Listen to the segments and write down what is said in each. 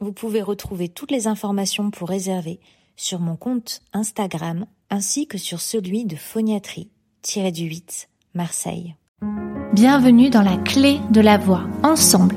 Vous pouvez retrouver toutes les informations pour réserver sur mon compte Instagram ainsi que sur celui de phoniatrie-du-8 Marseille. Bienvenue dans la clé de la voix. Ensemble,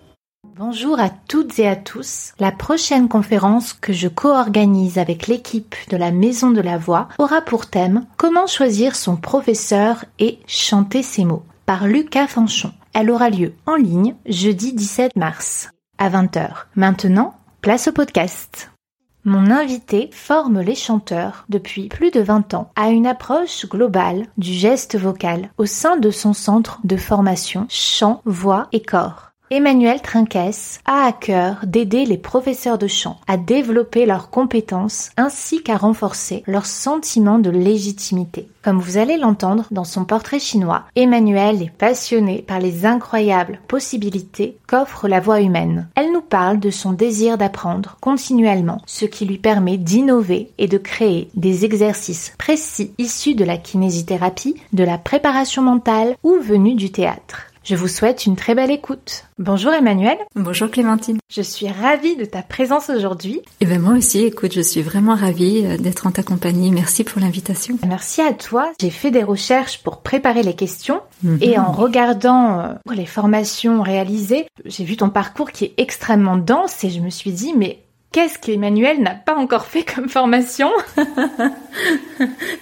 Bonjour à toutes et à tous. La prochaine conférence que je co-organise avec l'équipe de la Maison de la Voix aura pour thème Comment choisir son professeur et chanter ses mots par Lucas Fanchon. Elle aura lieu en ligne jeudi 17 mars à 20h. Maintenant, place au podcast. Mon invité forme les chanteurs depuis plus de 20 ans à une approche globale du geste vocal au sein de son centre de formation chant, voix et corps. Emmanuel Trinquès a à cœur d'aider les professeurs de chant à développer leurs compétences ainsi qu'à renforcer leur sentiment de légitimité. Comme vous allez l'entendre dans son portrait chinois, Emmanuel est passionné par les incroyables possibilités qu'offre la voix humaine. Elle nous parle de son désir d'apprendre continuellement, ce qui lui permet d'innover et de créer des exercices précis issus de la kinésithérapie, de la préparation mentale ou venus du théâtre. Je vous souhaite une très belle écoute. Bonjour Emmanuel. Bonjour Clémentine. Je suis ravie de ta présence aujourd'hui. Et eh ben moi aussi, écoute, je suis vraiment ravie euh, d'être en ta compagnie. Merci pour l'invitation. Merci à toi. J'ai fait des recherches pour préparer les questions mhm. et en regardant euh, les formations réalisées, j'ai vu ton parcours qui est extrêmement dense et je me suis dit mais Qu'est-ce qu'Emmanuel n'a pas encore fait comme formation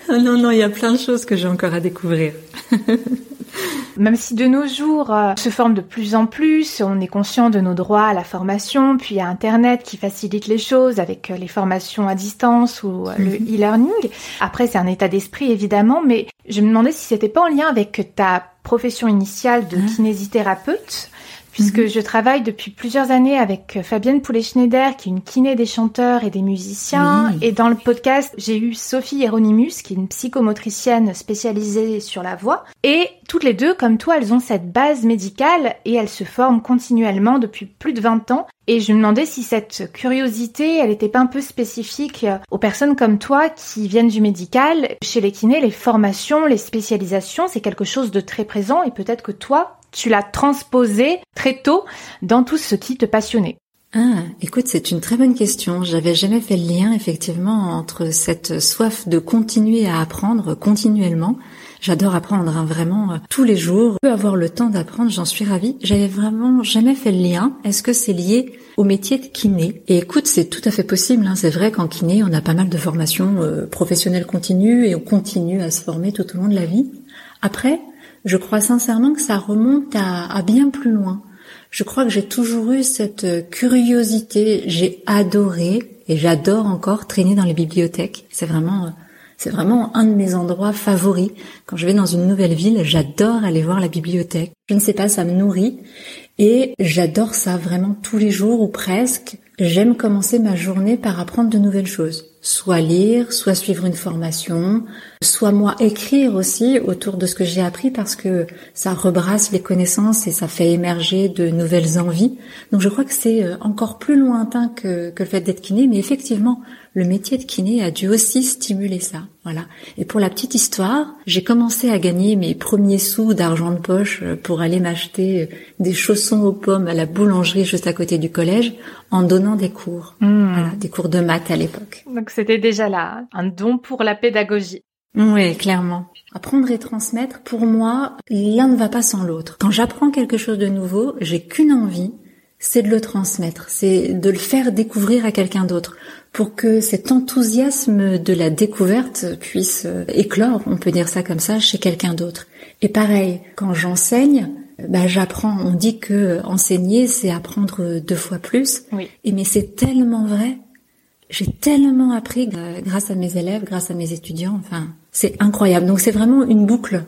Non, non, il y a plein de choses que j'ai encore à découvrir. Même si de nos jours euh, se forme de plus en plus, on est conscient de nos droits à la formation, puis a Internet qui facilite les choses avec euh, les formations à distance ou euh, le mhm. e-learning. Après, c'est un état d'esprit évidemment, mais je me demandais si c'était pas en lien avec ta profession initiale de ah. kinésithérapeute puisque mhm. je travaille depuis plusieurs années avec Fabienne Poulet-Schneider, qui est une kiné des chanteurs et des musiciens. Et dans le podcast, j'ai eu Sophie Hieronymus, qui est une psychomotricienne spécialisée sur la voix. Et toutes les deux, comme toi, elles ont cette base médicale et elles se forment continuellement depuis plus de 20 ans. Et je me demandais si cette curiosité, elle n'était pas un peu spécifique aux personnes comme toi qui viennent du médical. Chez les kinés, les formations, les spécialisations, c'est quelque chose de très présent et peut-être que toi, tu l'as transposé très tôt dans tout ce qui te passionnait ah, écoute, c'est une très bonne question. J'avais jamais fait le lien effectivement entre cette soif de continuer à apprendre continuellement. J'adore apprendre hein, vraiment euh, tous les jours. Je peux avoir le temps d'apprendre, j'en suis ravie. J'avais vraiment jamais fait le lien. Est-ce que c'est lié au métier de kiné? Et écoute, c'est tout à fait possible. Hein. C'est vrai qu'en kiné, on a pas mal de formations euh, professionnelles continues et on continue à se former tout au long de la vie. Après, je crois sincèrement que ça remonte à, bien plus loin. Je crois que j'ai toujours eu cette curiosité. J'ai adoré et j'adore encore traîner dans les bibliothèques. C'est vraiment, c'est vraiment un de mes endroits favoris. Quand je vais dans une nouvelle ville, j'adore aller voir la bibliothèque. Je ne sais pas, ça me nourrit et j'adore ça vraiment tous les jours ou presque. J'aime commencer ma journée par apprendre de nouvelles choses soit lire, soit suivre une formation, soit moi écrire aussi autour de ce que j'ai appris parce que ça rebrasse les connaissances et ça fait émerger de nouvelles envies. Donc je crois que c'est euh, encore plus lointain que, que le fait d'être kiné, mais effectivement, le métier de kiné a dû aussi stimuler ça. Voilà. Et pour la petite histoire, j'ai commencé à gagner mes premiers sous d'argent de poche pour aller m'acheter des chaussons aux pommes à la boulangerie juste à côté du collège en donnant des cours. Hmm. Voilà, des cours de maths à l'époque. Donc c'était déjà là un don pour la pédagogie. Oui, clairement. Apprendre et transmettre, pour moi, l'un ne va pas sans l'autre. Quand j'apprends quelque chose de nouveau, j'ai qu'une envie, c'est de le transmettre, c'est de le faire découvrir à quelqu'un d'autre pour que cet enthousiasme de la découverte puisse euh, éclore, on peut dire ça comme ça, chez quelqu'un d'autre. Et pareil, quand j'enseigne, bah, j'apprends. On dit que enseigner, c'est apprendre deux fois plus. Oui. Et mais c'est tellement vrai. J'ai tellement appris grâce à mes élèves, grâce à mes étudiants. Enfin, c'est incroyable. Donc c'est vraiment une boucle.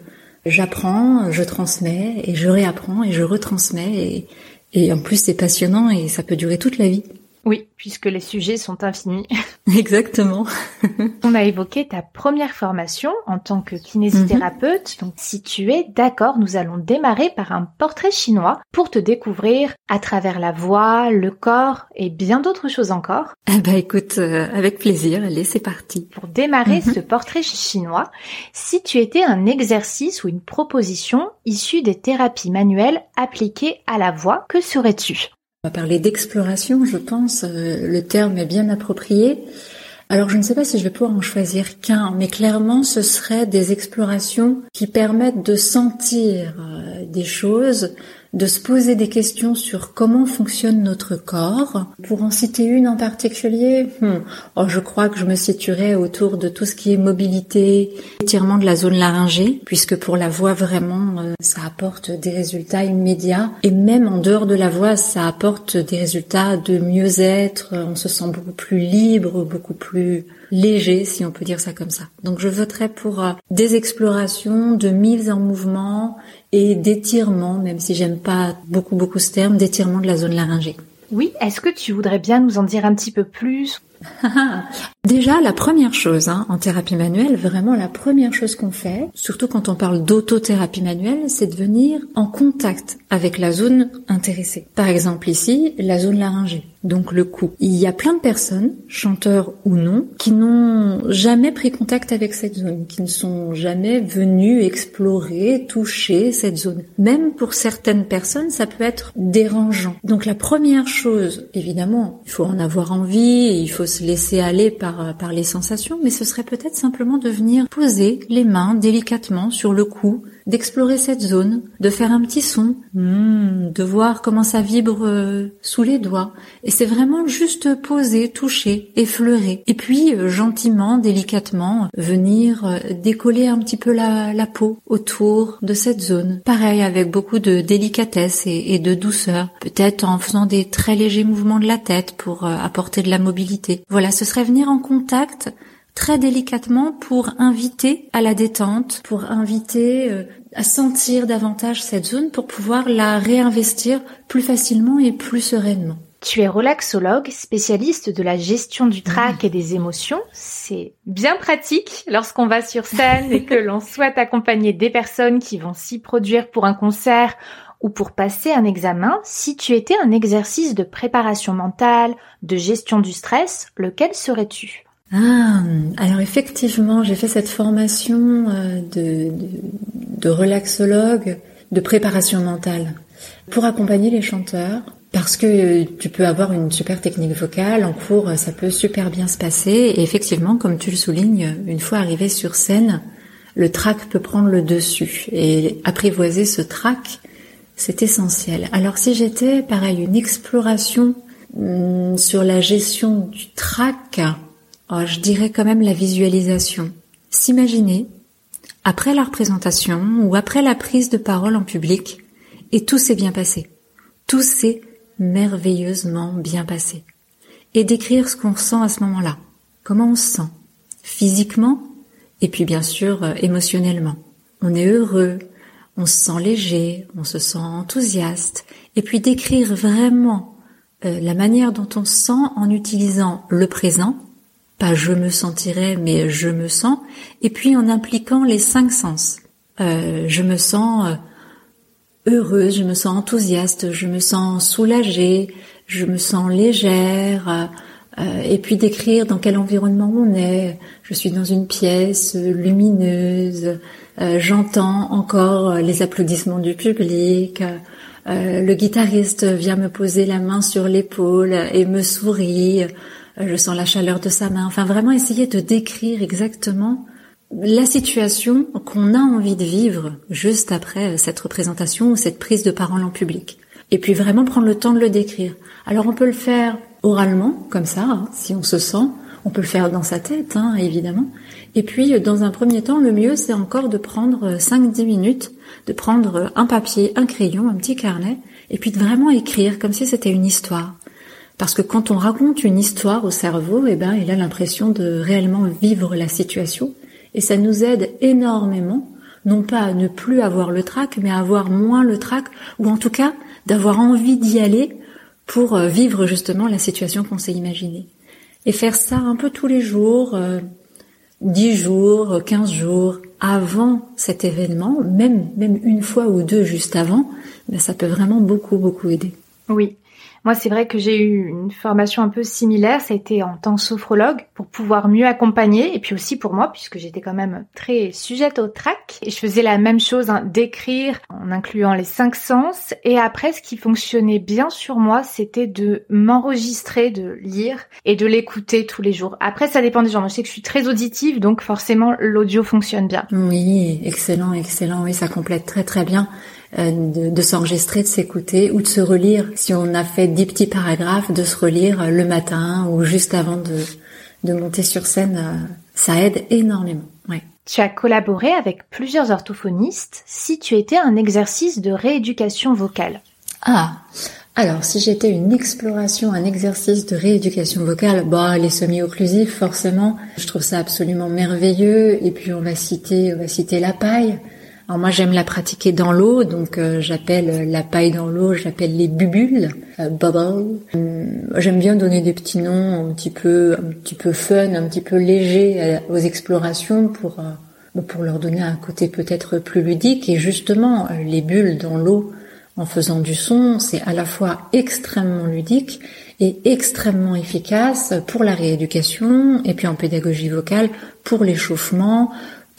J'apprends, je transmets et je réapprends et je retransmets et, et en plus, c'est passionnant et ça peut durer toute la vie. Oui, puisque les sujets sont infinis. Exactement. On a évoqué ta première formation en tant que kinésithérapeute. Mhm. Donc, si tu es d'accord, nous allons démarrer par un portrait chinois pour te découvrir à travers la voix, le corps et bien d'autres choses encore. Eh ben, écoute, euh, avec plaisir. Allez, c'est parti. Pour démarrer mhm. ce portrait chinois, si tu étais un exercice ou une proposition issue des thérapies manuelles appliquées à la voix, que serais-tu? On va parler d'exploration, je pense. Euh, le terme est bien approprié. Alors je ne sais pas si je vais pouvoir en choisir qu'un, mais clairement ce serait des explorations qui permettent de sentir euh, des choses de se poser des questions sur comment fonctionne notre corps. Pour en citer une en particulier, hmm, oh, je crois que je me situerais autour de tout ce qui est mobilité, étirement de la zone laryngée, puisque pour la voix vraiment, euh, ça apporte des résultats immédiats. Et même en dehors de la voix, ça apporte des résultats de mieux-être. On se sent beaucoup plus libre, beaucoup plus léger, si on peut dire ça comme ça. Donc je voterais pour euh, des explorations, de mise en mouvement et d'étirement, même si j'aime pas beaucoup beaucoup ce terme, d'étirement de la zone laryngée. Oui, est-ce que tu voudrais bien nous en dire un petit peu plus? Déjà, la première chose hein, en thérapie manuelle, vraiment la première chose qu'on fait, surtout quand on parle d'autothérapie manuelle, c'est de venir en contact avec la zone intéressée. Par exemple ici, la zone laryngée, donc le cou. Il y a plein de personnes, chanteurs ou non, qui n'ont jamais pris contact avec cette zone, qui ne sont jamais venus explorer, toucher cette zone. Même pour certaines personnes, ça peut être dérangeant. Donc la première chose, évidemment, il faut en avoir envie, il faut se laisser aller par, euh, par les sensations, mais ce serait peut-être simplement de venir poser les mains délicatement sur le cou, d'explorer cette zone, de faire un petit son, hmm, de voir comment ça vibre euh, sous les doigts. Et c'est vraiment juste poser, toucher, effleurer. Et puis euh, gentiment, délicatement, venir décoller un petit peu la, la, peau autour de cette zone. Pareil, avec beaucoup de délicatesse et de douceur. Peut-être en faisant des très légers mouvements de la tête pour apporter de la mobilité. Voilà, ce serait venir en contact très délicatement pour inviter à la détente, pour inviter euh, à sentir davantage cette zone pour pouvoir la réinvestir plus facilement et plus sereinement. Tu es relaxologue, spécialiste de la gestion du trac et des émotions. C'est bien pratique lorsqu'on va sur scène et que l'on souhaite accompagner des personnes qui vont s'y produire pour un concert ou pour passer un examen, si tu étais un exercice de préparation mentale, de gestion du stress, lequel serais-tu? Ah, alors effectivement, j'ai fait cette formation euh, de, de, relaxologue, de préparation mentale, pour accompagner les chanteurs, parce que tu peux avoir une super technique vocale, en cours ça peut super bien se passer, et effectivement, comme tu le soulignes, une fois arrivé sur scène, le trac peut prendre le dessus, et apprivoiser ce trac, c'est essentiel. Alors si j'étais, pareil, une exploration hum, sur la gestion du trac, oh, je dirais quand même la visualisation. S'imaginer, après la représentation ou après la prise de parole en public, et tout s'est bien passé. Tout s'est merveilleusement bien passé. Et décrire ce qu'on ressent à ce moment-là. Comment on se sent. Physiquement, et puis bien sûr euh, émotionnellement. On est heureux, on se sent léger, on se sent enthousiaste, et puis décrire vraiment euh, la manière dont on se sent en utilisant le présent, pas je me sentirais, mais je me sens, et puis en impliquant les cinq sens. Euh, je me sens euh, heureuse, je me sens enthousiaste, je me sens soulagée, je me sens légère, Euh, et puis d'écrire dans quel environnement on est. Je suis dans une pièce lumineuse, euh, j'entends encore les applaudissements du public. Euh, le guitariste vient me poser la main sur l'épaule et me sourit. Je sens la chaleur de sa main. Enfin, vraiment essayer de décrire exactement la situation qu'on a envie de vivre juste après cette représentation ou cette prise de parole en public. Et puis vraiment prendre le temps de le décrire. Alors on peut le faire oralement, comme ça, hein, si on se sent. On peut le faire dans sa tête, hein, évidemment. Et puis, dans un premier temps, le mieux, c'est encore de prendre 5-10 minutes, de prendre un papier, un crayon, un petit carnet, et puis de vraiment écrire comme si c'était une histoire. Parce que quand on raconte une histoire au cerveau, eh ben, il a l'impression de réellement vivre la situation, et ça nous aide énormément, non pas à ne plus avoir le trac, mais à avoir moins le trac, ou en tout cas d'avoir envie d'y aller pour euh, vivre justement la situation qu'on s'est imaginée. Et faire ça un peu tous les jours, euh, 10 jours, 15 jours avant cet événement, même, même une fois ou deux juste avant, ben ça peut vraiment beaucoup, beaucoup aider. Oui. Moi, c'est vrai que j'ai eu une formation un peu similaire. Ça a été en tant sophrologue pour pouvoir mieux accompagner et puis aussi pour moi puisque j'étais quand même très sujette au trac et je faisais la même chose, hein, d'écrire en incluant les cinq sens. Et après, ce qui fonctionnait bien sur moi, c'était de m'enregistrer, de lire et de l'écouter tous les jours. Après, ça dépend des gens. Moi, je sais que je suis très auditive, donc forcément, l'audio fonctionne bien. Oui, excellent, excellent. Oui, ça complète très très bien. Euh, de, de s'enregistrer, de s'écouter ou de se relire. Si on a fait dix petits paragraphes, de se relire le matin ou juste avant de, de monter sur scène, euh, ça aide énormément. Ouais. Tu as collaboré avec plusieurs orthophonistes si tu étais un exercice de rééducation vocale. Ah, alors si j'étais une exploration, un exercice de rééducation vocale, bah les semi-occlusifs forcément, je trouve ça absolument merveilleux. Et puis on va citer, on va citer la paille. Alors moi j'aime la pratiquer dans l'eau, donc euh, j'appelle la paille dans l'eau, j'appelle les bubules, euh, bubble. Hum, j'aime bien donner des petits noms un petit peu, un petit peu fun, un petit peu léger euh, aux explorations pour pour leur donner un côté peut-être plus ludique. Et justement, les bulles dans l'eau, en faisant du son, c'est à la fois extrêmement ludique et extrêmement efficace pour la rééducation et puis en pédagogie vocale pour l'échauffement,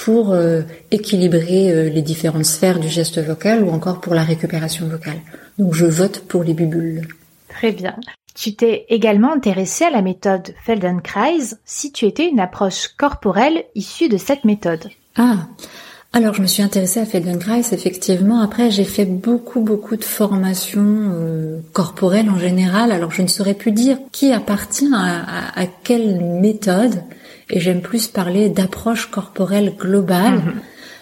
pour euh, équilibrer euh, les différentes sphères du geste vocal ou encore pour la récupération vocale. Donc je vote pour les bubules. Très bien. Tu t'es également intéressé à la méthode Feldenkrais si tu étais une approche corporelle issue de cette méthode. Ah, alors je me suis intéressée à Feldenkrais effectivement. Après j'ai fait beaucoup beaucoup de formations euh, corporelles en général. Alors je ne saurais plus dire qui appartient à, à quelle méthode et j'aime plus parler d'approche corporelle globale. Mhm.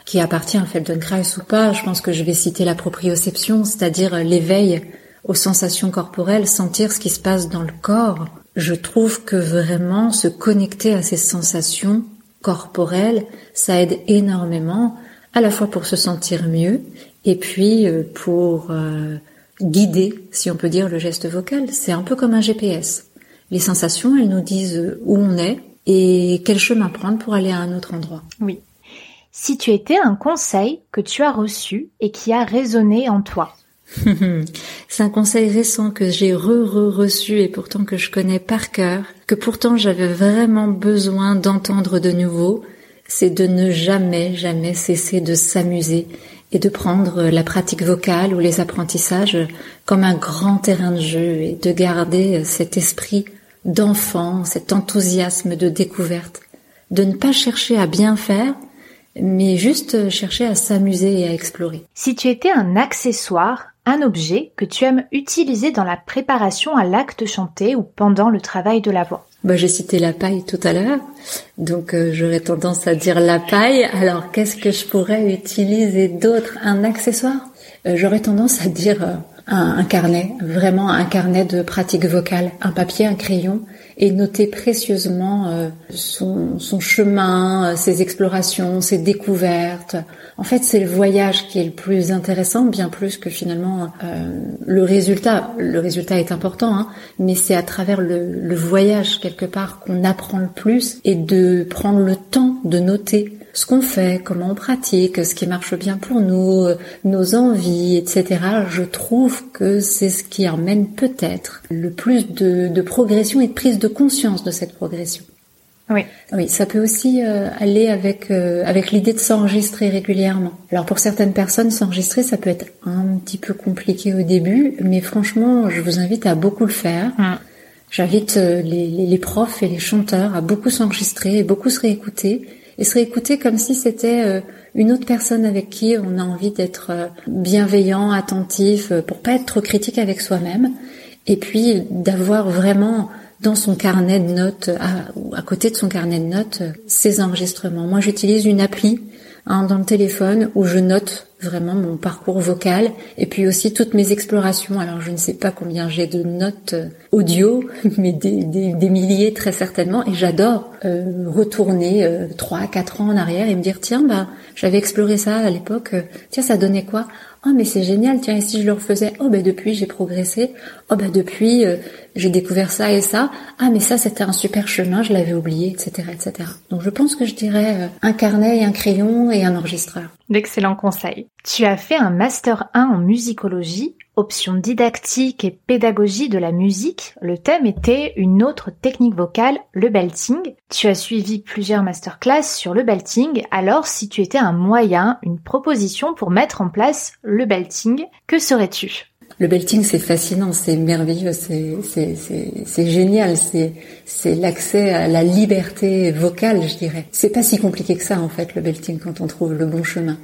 qui appartient à Feldenkrais ou pas, je pense que je vais citer la proprioception, c'est-à-dire l'éveil aux sensations corporelles, sentir ce qui se passe dans le corps. Je trouve que vraiment se connecter à ces sensations corporelles, ça aide énormément, à la fois pour se sentir mieux et puis euh, pour euh, guider, si on peut dire, le geste vocal. C'est un peu comme un GPS. Les sensations, elles nous disent où on est, et quel chemin prendre pour aller à un autre endroit? Oui. Si tu étais un conseil que tu as reçu et qui a résonné en toi. C'est un conseil récent que j'ai re-re-reçu et pourtant que je connais par cœur, que pourtant j'avais vraiment besoin d'entendre de nouveau, c'est de ne jamais, jamais cesser de s'amuser et de prendre la pratique vocale ou les apprentissages comme un grand terrain de jeu et de garder cet esprit d'enfant, cet enthousiasme de découverte, de ne pas chercher à bien faire, mais juste chercher à s'amuser et à explorer. Si tu étais un accessoire, un objet que tu aimes utiliser dans la préparation à l'acte chanté ou pendant le travail de la voix. Bah, j'ai cité la paille tout à l'heure, donc euh, j'aurais tendance à dire la paille. Alors qu'est-ce que je pourrais utiliser d'autre? Un accessoire? Euh, J'aurais tendance à dire euh, un, carnet, vraiment un carnet de pratique vocale, un papier, un crayon, et noter précieusement euh, son, son, chemin, euh, ses explorations, ses découvertes. En fait, c'est le voyage qui est le plus intéressant, bien plus que finalement euh, le résultat. Le résultat est important, hein, mais c'est à travers le, le voyage quelque part qu'on apprend le plus et de prendre le temps de noter ce qu'on fait, comment on pratique, ce qui marche bien pour nous, nos envies, etc. Je trouve que c'est ce qui emmène peut-être le plus de, de progression et de prise de conscience de cette progression. Oui. Oui, ça peut aussi euh, aller avec euh, avec l'idée de s'enregistrer régulièrement. Alors pour certaines personnes, s'enregistrer, ça peut être un petit peu compliqué au début, mais franchement, je vous invite à beaucoup le faire. Mm. J'invite euh, les, les, les, profs et les chanteurs à beaucoup s'enregistrer et beaucoup se réécouter et se réécouter comme si c'était une autre personne avec qui on a envie d'être bienveillant, attentif, pour pas être trop critique avec soi-même, et puis d'avoir vraiment dans son carnet de notes, à, à côté de son carnet de notes, ses enregistrements. Moi, j'utilise une appli hein, dans le téléphone où je note vraiment mon parcours vocal et puis aussi toutes mes explorations. Alors je ne sais pas combien j'ai de notes euh, audio, mais des, des, milliers très certainement. Et j'adore euh, retourner euh, trois, quatre ans en arrière et me dire tiens bah j'avais exploré ça à l'époque. tiens ça donnait quoi? Oh mais c'est génial, tiens, et si je le refaisais? Oh ben depuis j'ai progressé. Oh ben depuis euh, j'ai découvert ça et ça. Ah mais ça c'était un super chemin, je l'avais oublié, etc. etc. Donc je pense que je dirais euh, un carnet et un crayon et un enregistreur. D'excellents conseils. Tu as fait un Master 1 en musicologie option didactique et pédagogie de la musique, le thème était une autre technique vocale, le belting. Tu as suivi plusieurs masterclass sur le belting, alors si tu étais un moyen, une proposition pour mettre en place le belting, que serais-tu? Le belting, c'est fascinant, c'est merveilleux, c'est génial, c'est l'accès à la liberté vocale, je dirais. C'est pas si compliqué que ça en fait le belting quand on trouve le bon chemin.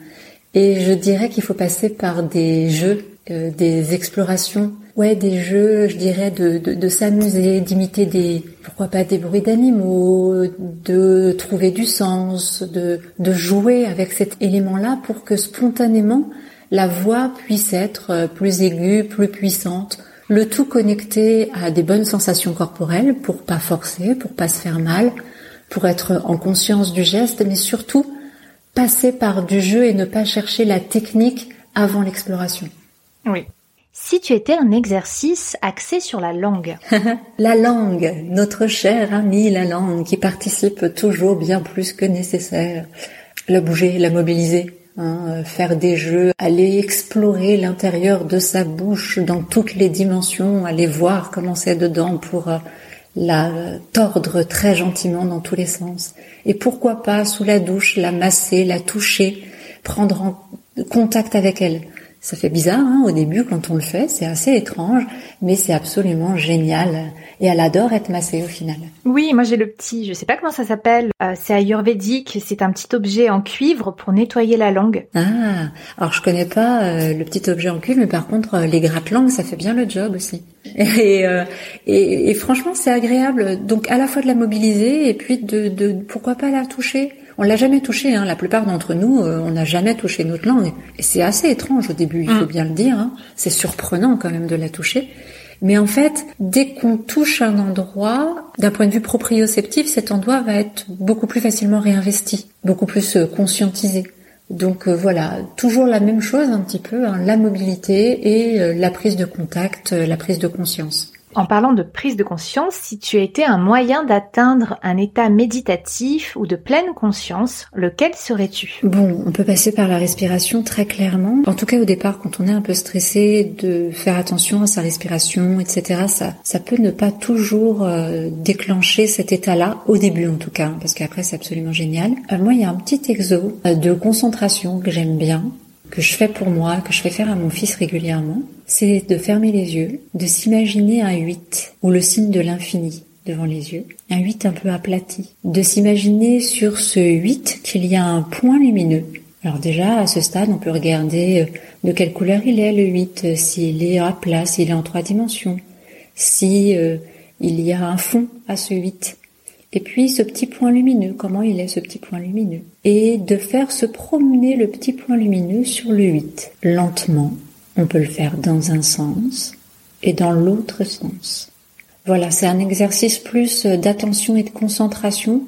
Et je dirais qu'il faut passer par des jeux euh, des explorations, ouais, des jeux, je dirais, de, de, de s'amuser, d'imiter des, pourquoi pas des bruits d'animaux, de trouver du sens, de, de jouer avec cet élément-là pour que spontanément la voix puisse être euh, plus aiguë, plus puissante, le tout connecté à des bonnes sensations corporelles pour pas forcer, pour pas se faire mal, pour être en conscience du geste, mais surtout passer par du jeu et ne pas chercher la technique avant l'exploration. Oui. Si tu étais un exercice axé sur la langue. la langue, notre cher ami la langue, qui participe toujours bien plus que nécessaire. La bouger, la mobiliser, hein, euh, faire des jeux, aller explorer l'intérieur de sa bouche dans toutes les dimensions, aller voir comment c'est dedans pour euh, la tordre très gentiment dans tous les sens. Et pourquoi pas, sous la douche, la masser, la toucher, prendre en contact avec elle. Ça fait bizarre hein, au début quand on le fait, c'est assez étrange, mais c'est absolument génial. Et elle adore être massée au final. Oui, moi j'ai le petit, je sais pas comment ça s'appelle, euh, c'est ayurvédique, c'est un petit objet en cuivre pour nettoyer la langue. Ah, alors je connais pas euh, le petit objet en cuivre, mais par contre euh, les gratte-langues, ça fait bien le job aussi. Et, et, et franchement c'est agréable, donc à la fois de la mobiliser et puis de, de pourquoi pas la toucher? On l'a jamais touché. Hein. La plupart d'entre nous, euh, on n'a jamais touché notre langue. Et c'est assez étrange au début, il faut mm. bien le dire. Hein. C'est surprenant quand même de la toucher. Mais en fait, dès qu'on touche un endroit, d'un point de vue proprioceptif, cet endroit va être beaucoup plus facilement réinvesti, beaucoup plus euh, conscientisé. Donc euh, voilà, toujours la même chose un petit peu, hein, la mobilité et la prise de contact, la prise de conscience. En parlant de prise de conscience, si tu étais un moyen d'atteindre un état méditatif ou de pleine conscience, lequel serais-tu? Bon, on peut passer par la respiration très clairement. En tout cas, au départ, quand on est un peu stressé, de faire attention à sa respiration, etc. Ça, ça peut ne pas toujours euh, déclencher cet état-là, au début en tout cas, parce qu'après c'est absolument génial. Euh, moi, il y a un petit exo euh, de concentration que j'aime bien, que je fais pour moi, que je fais faire à mon fils régulièrement, c'est de fermer les yeux, de s'imaginer un 8 ou le signe de l'infini devant les yeux, un 8 un peu aplati, de s'imaginer sur ce 8 qu'il y a un point lumineux. Alors déjà, à ce stade, on peut regarder euh, de quelle couleur il est le 8, euh, s'il est à plat, s'il est en trois dimensions, si euh, il y a un fond à ce 8. Et puis ce petit point lumineux, comment il est ce petit point lumineux? Et de faire se promener le petit point lumineux sur le 8, lentement. On peut le faire dans un sens et dans l'autre sens. Voilà, c'est un exercice plus d'attention et de concentration,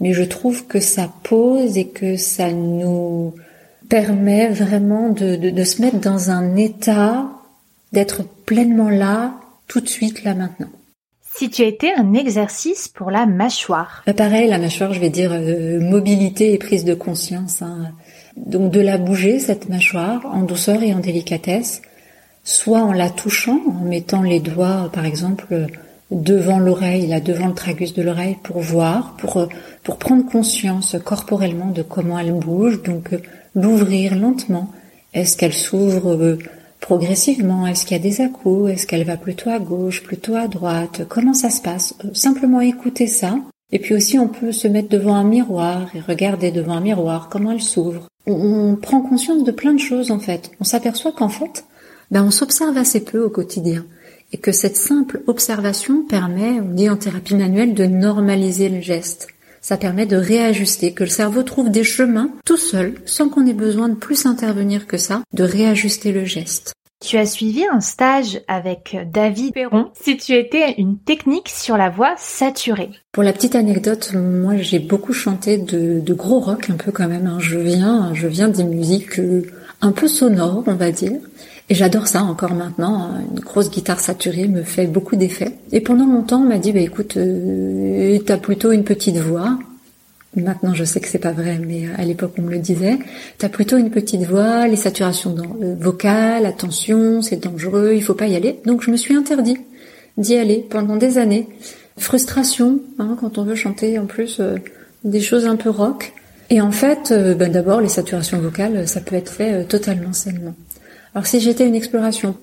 mais je trouve que ça pose et que ça nous permet vraiment de, de se mettre dans un état d'être pleinement là, tout de suite, là maintenant. Si tu étais un exercice pour la mâchoire bah, Pareil, la mâchoire, je vais dire euh, mobilité et prise de conscience. Hein. Donc de la bouger, cette mâchoire, en douceur et en délicatesse, soit en la touchant, en mettant les doigts, par exemple, devant l'oreille, là, devant le tragus de l'oreille, pour voir, pour, euh, pour prendre conscience corporellement de comment elle bouge, donc euh, l'ouvrir lentement. Est-ce qu'elle s'ouvre progressivement? Est-ce qu'il y a des à Est-ce qu'elle va plutôt à gauche, plutôt à droite? Comment ça se passe? Simplement écouter ça. Et puis aussi, on peut se mettre devant un miroir et regarder devant un miroir comment elle s'ouvre. On, prend conscience de plein de choses en fait. On s'aperçoit qu'en fait, ben, on s'observe assez peu au quotidien et que cette simple observation permet, on dit en thérapie manuelle, de normaliser le geste. Ça permet de réajuster, que le cerveau trouve des chemins tout seul, sans qu'on ait besoin de plus intervenir que ça, de réajuster le geste. Tu as suivi un stage avec David Perron si tu étais une technique sur la voix saturée. Pour la petite anecdote, moi j'ai beaucoup chanté de, gros rock un peu quand même. Hein. Je viens, je viens des musiques euh, un peu sonores, on va dire. Et j'adore ça encore maintenant. Une grosse guitare saturée me fait beaucoup d'effets. Et pendant longtemps, on m'a dit, bah écoute, euh, t'as plutôt une petite voix. Maintenant, je sais que c'est pas vrai, mais à l'époque, on me le disait. T'as plutôt une petite voix, les saturations euh, vocales, attention, c'est dangereux, il faut pas y aller. Donc, je me suis interdit d'y aller pendant des années. Frustration, hein, quand on veut chanter en plus euh, des choses un peu rock. Et en fait, euh, ben d'abord, les saturations vocales, ça peut être fait totalement sainement. Alors, si j'étais une exploration,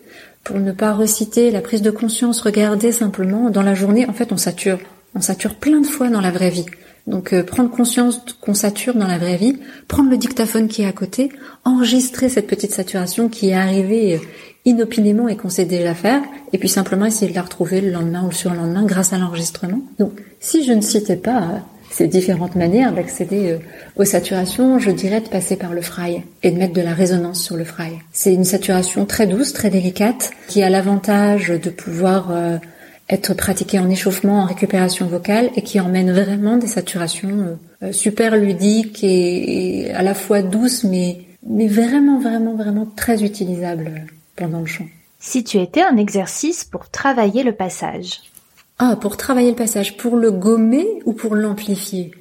pour ne pas reciter la prise de conscience, regarder simplement dans la journée, en fait, on sature. On sature plein de fois dans la vraie vie. Donc euh, prendre conscience qu'on sature dans la vraie vie, prendre le dictaphone qui est à côté, enregistrer cette petite saturation qui est arrivée euh, inopinément et qu'on sait déjà faire, et puis simplement essayer de la retrouver le lendemain ou le surlendemain grâce à l'enregistrement. Donc si je ne citais pas euh, ces différentes manières d'accéder aux saturations, je dirais de passer par le fry et de mettre de la résonance sur le fry. C'est une saturation très douce, très délicate, qui a l'avantage de pouvoir être pratiqué en échauffement, en récupération vocale et qui emmène vraiment des saturations euh, super ludiques et, à la fois douces mais, mais vraiment, vraiment, vraiment très utilisables pendant le chant. Si tu étais un exercice pour travailler le passage Ah, pour travailler le passage, pour le gommer ou pour l'amplifier?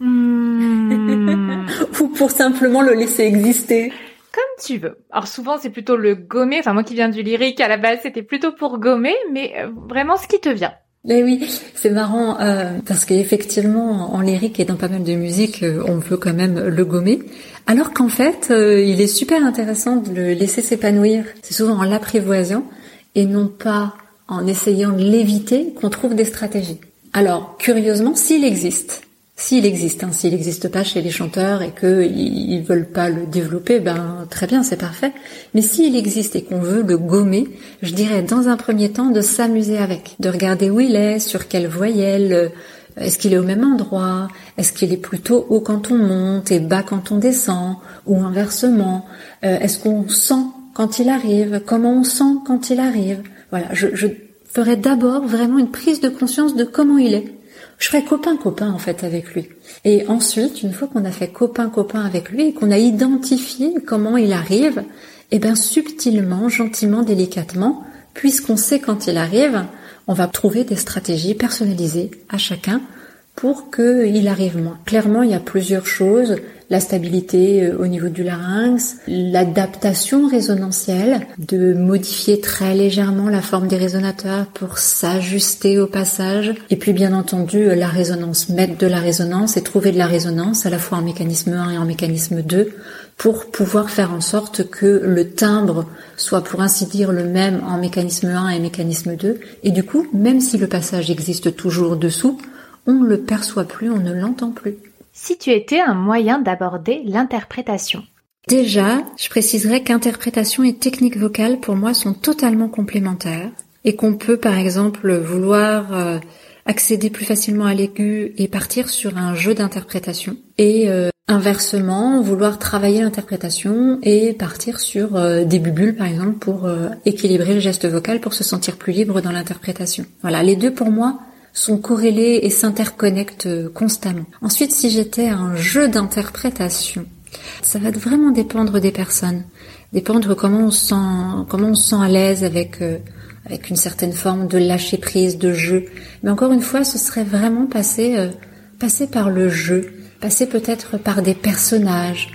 Hmm. Ou pour simplement le laisser exister? Comme tu veux. Alors souvent c'est plutôt le gommer, enfin moi qui viens du lyrique à la base c'était plutôt pour gommer, mais euh, vraiment ce qui te vient. Mais oui, c'est marrant euh, parce qu'effectivement en lyrique et dans pas mal de musique euh, on veut quand même le gommer, alors qu'en fait il est super intéressant de le laisser s'épanouir. C'est souvent en l'apprivoisant et non pas en essayant de l'éviter qu'on trouve des stratégies. Alors curieusement s'il existe s'il existe, hein, s'il n'existe pas chez les chanteurs et qu'ils ils veulent pas le développer, ben très bien, c'est parfait. Mais s'il existe et qu'on veut le gommer, je dirais dans un premier temps de s'amuser avec, de regarder où il est, sur quelle voyelle, euh, est-ce qu'il est au même endroit, est-ce qu'il est plutôt haut quand on monte et bas quand on descend, ou inversement, euh, est-ce qu'on sent quand il arrive, comment on sent quand il arrive. Voilà, je, je ferai d'abord vraiment une prise de conscience de comment il est je ferai copain-copain en fait avec lui. Et ensuite, une fois qu'on a fait copain-copain avec lui et qu'on a identifié comment il arrive, eh bien subtilement, gentiment, délicatement, puisqu'on sait quand il arrive, on va trouver des stratégies personnalisées à chacun pour qu'il arrive moins. Clairement, il y a plusieurs choses. La stabilité euh, au niveau du larynx, l'adaptation résonantielle, de modifier très légèrement la forme des résonateurs pour s'ajuster au passage, et puis bien entendu la résonance, mettre de la résonance et trouver de la résonance à la fois en mécanisme 1 et en mécanisme 2 pour pouvoir faire en sorte que le timbre soit pour ainsi dire le même en mécanisme 1 et mécanisme 2, et du coup, même si le passage existe toujours dessous, on ne le perçoit plus, on ne l'entend plus si tu étais un moyen d'aborder l'interprétation Déjà, je préciserais qu'interprétation et technique vocale pour moi sont totalement complémentaires et qu'on peut par exemple vouloir euh, accéder plus facilement à l'aigu et partir sur un jeu d'interprétation et euh, inversement vouloir travailler l'interprétation et partir sur euh, des bubules par exemple pour équilibrer le geste vocal pour se sentir plus libre dans l'interprétation. Voilà, les deux pour moi sont corrélés et s'interconnectent constamment. Ensuite, si j'étais un jeu d'interprétation, ça va vraiment dépendre des personnes, dépendre comment on se sent, comment on se sent à l'aise avec euh, avec une certaine forme de lâcher prise, de jeu. Mais encore une fois, ce serait vraiment passer, euh, passer par le jeu, passer peut-être par des personnages,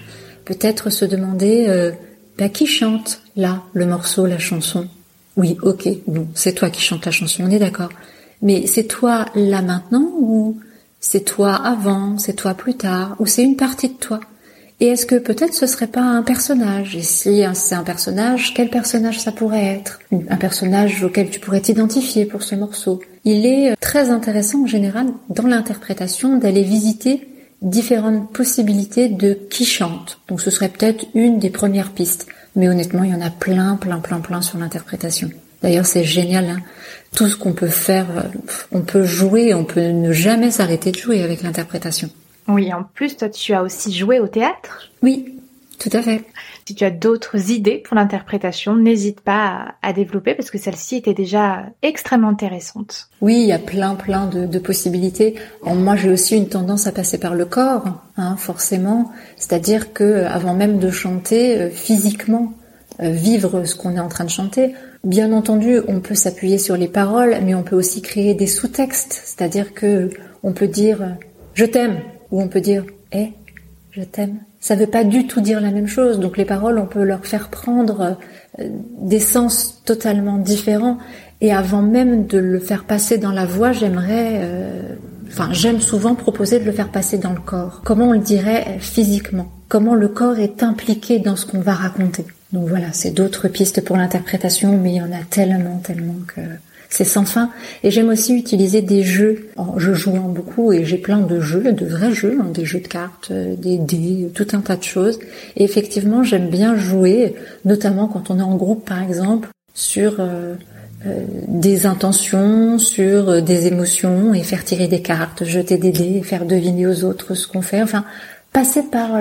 peut-être se demander euh, bah, qui chante là le morceau, la chanson? Oui, ok, bon, c'est toi qui chante la chanson, on est d'accord. Mais c'est toi là maintenant ou c'est toi avant, c'est toi plus tard, ou c'est une partie de toi? Et est-ce que peut-être ce serait pas un personnage? Et si c'est un personnage, quel personnage ça pourrait être? Un personnage auquel tu pourrais t'identifier pour ce morceau. Il est euh, très intéressant en général dans l'interprétation d'aller visiter différentes possibilités de qui chante. Donc ce serait peut-être une des premières pistes. Mais honnêtement, il y en a plein, plein, plein, plein sur l'interprétation. D'ailleurs, c'est génial. Hein. Tout ce qu'on peut faire, euh, on peut jouer, on peut ne jamais s'arrêter de jouer avec l'interprétation. Oui, en plus, toi, tu as aussi joué au théâtre Oui, tout à fait. Si tu as d'autres idées pour l'interprétation, n'hésite pas à, développer parce que celle-ci était déjà extrêmement intéressante. Oui, il y a plein plein de, possibilités. moi, j'ai aussi une tendance à passer par le corps, hein, forcément. C'est-à-dire que avant même de chanter, euh, physiquement, euh, vivre ce qu'on est en train de chanter. Bien entendu, on peut s'appuyer sur les paroles, mais on peut aussi créer des sous-textes, c'est-à-dire que on peut dire euh, je t'aime ou on peut dire eh je t'aime. Ça ne veut pas du tout dire la même chose. Donc les paroles, on peut leur faire prendre euh, des sens totalement différents. Et avant même de le faire passer dans la voix, j'aimerais, enfin j'aime souvent proposer de le faire passer dans le corps. Comment on le dirait physiquement? Comment le corps est impliqué dans ce qu'on va raconter? Donc voilà, c'est d'autres pistes pour l'interprétation, mais il y en a tellement, tellement que c'est sans fin. Et j'aime aussi utiliser des jeux. je joue en beaucoup et j'ai plein de jeux, de vrais jeux, hein, des jeux de cartes, euh, des dés, tout un tas de choses. Et effectivement, j'aime bien jouer, notamment quand on est en groupe par exemple, sur euh, euh, des intentions, sur des émotions et faire tirer des cartes, jeter des dés, faire deviner aux autres ce qu'on fait. Enfin, passer par,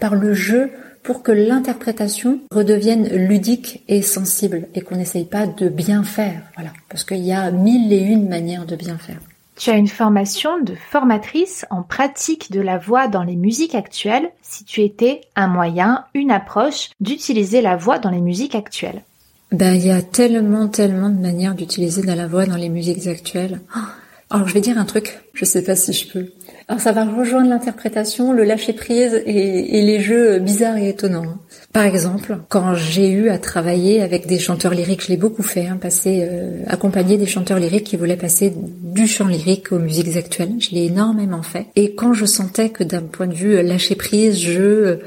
par le jeu pour que l'interprétation redevienne ludique et sensible et qu'on n'essaye pas de bien faire. Voilà. Parce qu'il y a mille et une manières de bien faire. Tu as une formation de formatrice en pratique de la voix dans les musiques actuelles si tu étais un moyen, une approche d'utiliser la voix dans les musiques actuelles. Ben, il y a tellement, tellement de manières d'utiliser de la voix dans les musiques actuelles. Oh, alors, je vais dire un truc. Je sais pas si je peux. Alors ça va rejoindre l'interprétation, le lâcher prise et, les jeux bizarres et étonnants. Par exemple, quand j'ai eu à travailler avec des chanteurs lyriques, je l'ai beaucoup fait, hein, passer, euh, accompagner des chanteurs lyriques qui voulaient passer du chant lyrique aux musiques actuelles. Je l'ai énormément fait. Et quand je sentais que d'un point de vue lâcher prise, je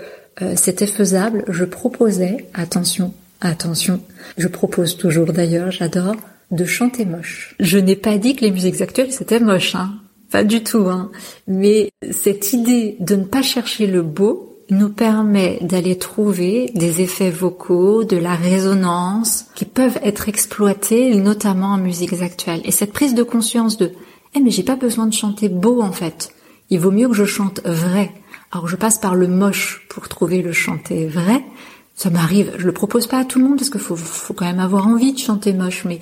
euh, c'était faisable, je proposais, attention, attention, je propose toujours d'ailleurs, j'adore, de chanter moche. Je n'ai pas dit que les musiques actuelles c'était moche, hein. Pas du tout, hein. Mais cette idée de ne pas chercher le beau nous permet d'aller trouver des effets vocaux, de la résonance qui peuvent être exploités notamment en musiques actuelles. Et cette prise de conscience de eh mais j'ai pas besoin de chanter beau en fait. Il vaut mieux que je chante vrai. Alors je passe par le moche pour trouver le chanter vrai. Ça m'arrive, je le propose pas à tout le monde parce qu'il faut, faut quand même avoir envie de chanter moche, mais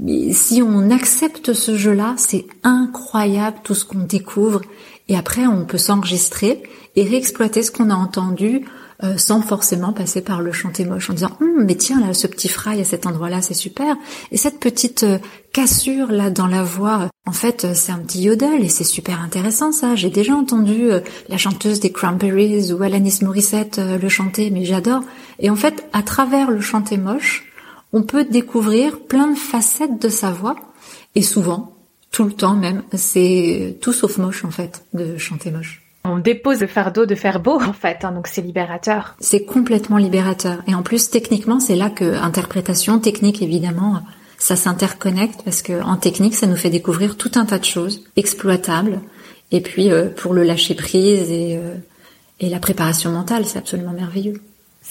mais si on accepte ce jeu-là, c'est incroyable tout ce qu'on découvre. Et après, on peut s'enregistrer et réexploiter ce qu'on a entendu euh, sans forcément passer par le chanter moche en disant hum, mais tiens là ce petit fry à cet endroit-là c'est super. Et cette petite euh, cassure là dans la voix en fait euh, c'est un petit yodel et c'est super intéressant ça. J'ai déjà entendu la chanteuse des Cranberries ou Alanis Morissette le chanter mais j'adore. Et en fait à travers le chanter moche on peut découvrir plein de facettes de sa voix et souvent, tout le temps même, c'est tout sauf moche en fait de chanter moche. On dépose le fardeau de faire beau en fait, hein, donc c'est libérateur. C'est complètement libérateur. Et en plus, techniquement, c'est là que interprétation, technique évidemment, ça s'interconnecte parce que en technique, ça nous fait découvrir tout un tas de choses exploitables. Et puis euh, pour le lâcher prise et, euh, et la préparation mentale, c'est absolument merveilleux.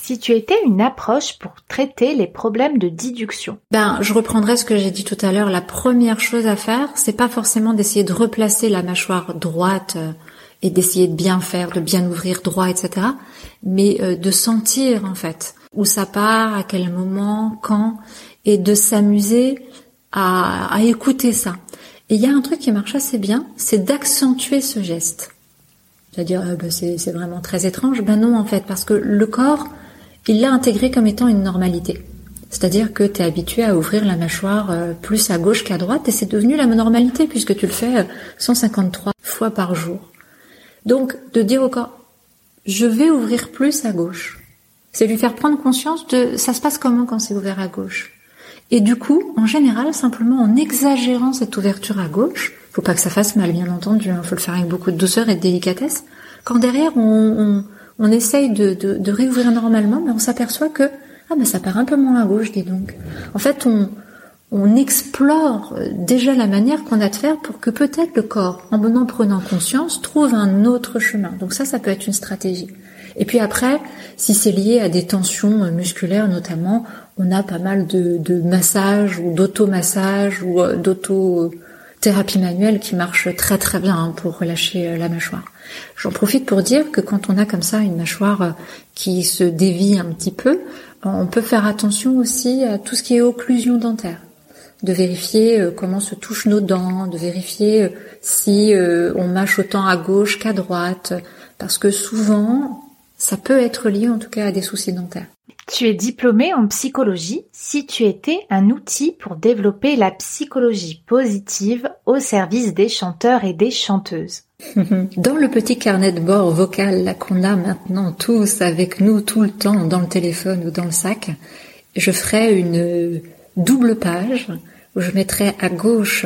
Si tu étais une approche pour traiter les problèmes de déduction Ben, je reprendrai ce que j'ai dit tout à l'heure. La première chose à faire, c'est pas forcément d'essayer de replacer la mâchoire droite euh, et d'essayer de bien faire, de bien ouvrir droit, etc. Mais euh, de sentir en fait où ça part, à quel moment, quand, et de s'amuser à, écouter ça. Et il y a un truc qui marche assez bien, c'est d'accentuer ce geste. C'est-à-dire, euh, ben, c'est vraiment très étrange. Ben non, en fait, parce que le corps, il l'a intégré comme étant une normalité. C'est-à-dire que tu es habitué à ouvrir la mâchoire euh, plus à gauche qu'à droite et c'est devenu la normalité puisque tu le fais 153 fois par jour. Donc de dire au corps, je vais ouvrir plus à gauche. C'est lui faire prendre conscience de ça se passe comment quand c'est ouvert à gauche. Et du coup, en général, simplement en exagérant cette ouverture à gauche, faut pas que ça fasse mal, bien entendu, il hein, faut le faire avec beaucoup de douceur et de délicatesse. Quand derrière on, on, essaye de, de, de, réouvrir normalement, mais on s'aperçoit que ah ben ça part un peu moins à gauche, dis donc. En fait, on, on explore euh, déjà la manière qu'on a de faire pour que peut-être le corps, en en prenant conscience, trouve un autre chemin. Donc ça, ça peut être une stratégie. Et puis après, si c'est lié à des tensions euh, musculaires notamment, on a pas mal de, de massages ou d'automassage ou euh, d'autothérapie manuelle qui marchent très très bien hein, pour relâcher la mâchoire. J'en profite pour dire que quand on a comme ça une mâchoire qui se dévie un petit peu, on peut faire attention aussi à tout ce qui est occlusion dentaire de vérifier euh, comment se touchent nos dents, de vérifier euh, si euh, on mâche autant à gauche qu'à droite, parce que souvent, ça peut être lié en tout cas à des soucis dentaires. Tu es diplômé en psychologie. Si tu étais un outil pour développer la psychologie positive au service des chanteurs et des chanteuses. Dans le petit carnet de bord vocal qu'on a maintenant tous avec nous tout le temps dans le téléphone ou dans le sac, je ferai une double page où je mettrai à gauche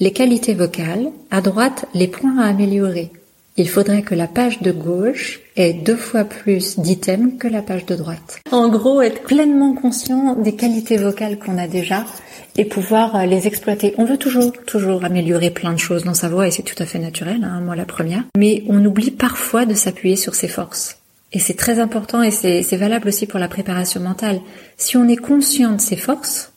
les qualités vocales, à droite les points à améliorer. Il faudrait que la page de gauche ait deux fois plus d'items que la page de droite. En gros, être pleinement conscient des qualités vocales qu'on a déjà et pouvoir euh, les exploiter. On veut toujours, toujours améliorer plein de choses dans sa voix et c'est tout à fait naturel, hein, moi la première. Mais on oublie parfois de s'appuyer sur ses forces. Et c'est très important et c'est valable aussi pour la préparation mentale. Si on est conscient de ses forces,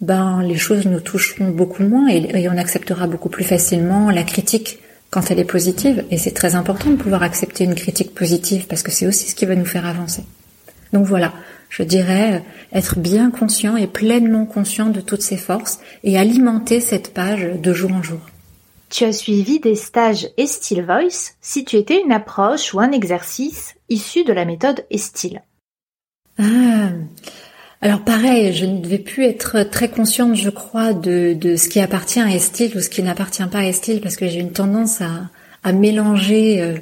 ben les choses nous toucheront beaucoup moins et, on acceptera beaucoup plus facilement la critique quand elle est positive. Et c'est très important de pouvoir accepter une critique positive parce que c'est aussi ce qui va nous faire avancer. Donc voilà, je dirais être bien conscient et pleinement conscient de toutes ses forces et alimenter cette page de jour en jour. Tu as suivi des stages Estil Voice si tu étais une approche ou un exercice issu de la méthode Estil. Ah, alors pareil, je ne devais plus être très consciente, je crois, de, de ce qui appartient à Estil ou ce qui n'appartient pas à Estil, parce que j'ai une tendance à, à mélanger euh,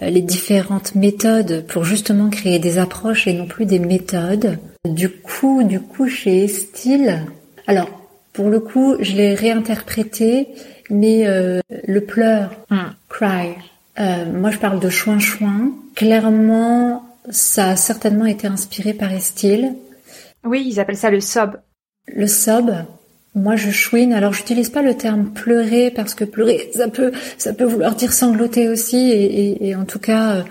les différentes méthodes pour justement créer des approches et non plus des méthodes. Du coup, du coup, chez Estil, alors pour le coup, je l'ai réinterprété, mais euh, le pleur, hmm. cry. Euh, moi, je parle de chouin chouin. Clairement, ça a certainement été inspiré par Estil oui, ils appellent ça le sob. Le sob, moi je chouine. Alors j'utilise pas le terme pleurer parce que pleurer, ça peut, ça peut vouloir dire sangloter aussi. Et, en tout cas,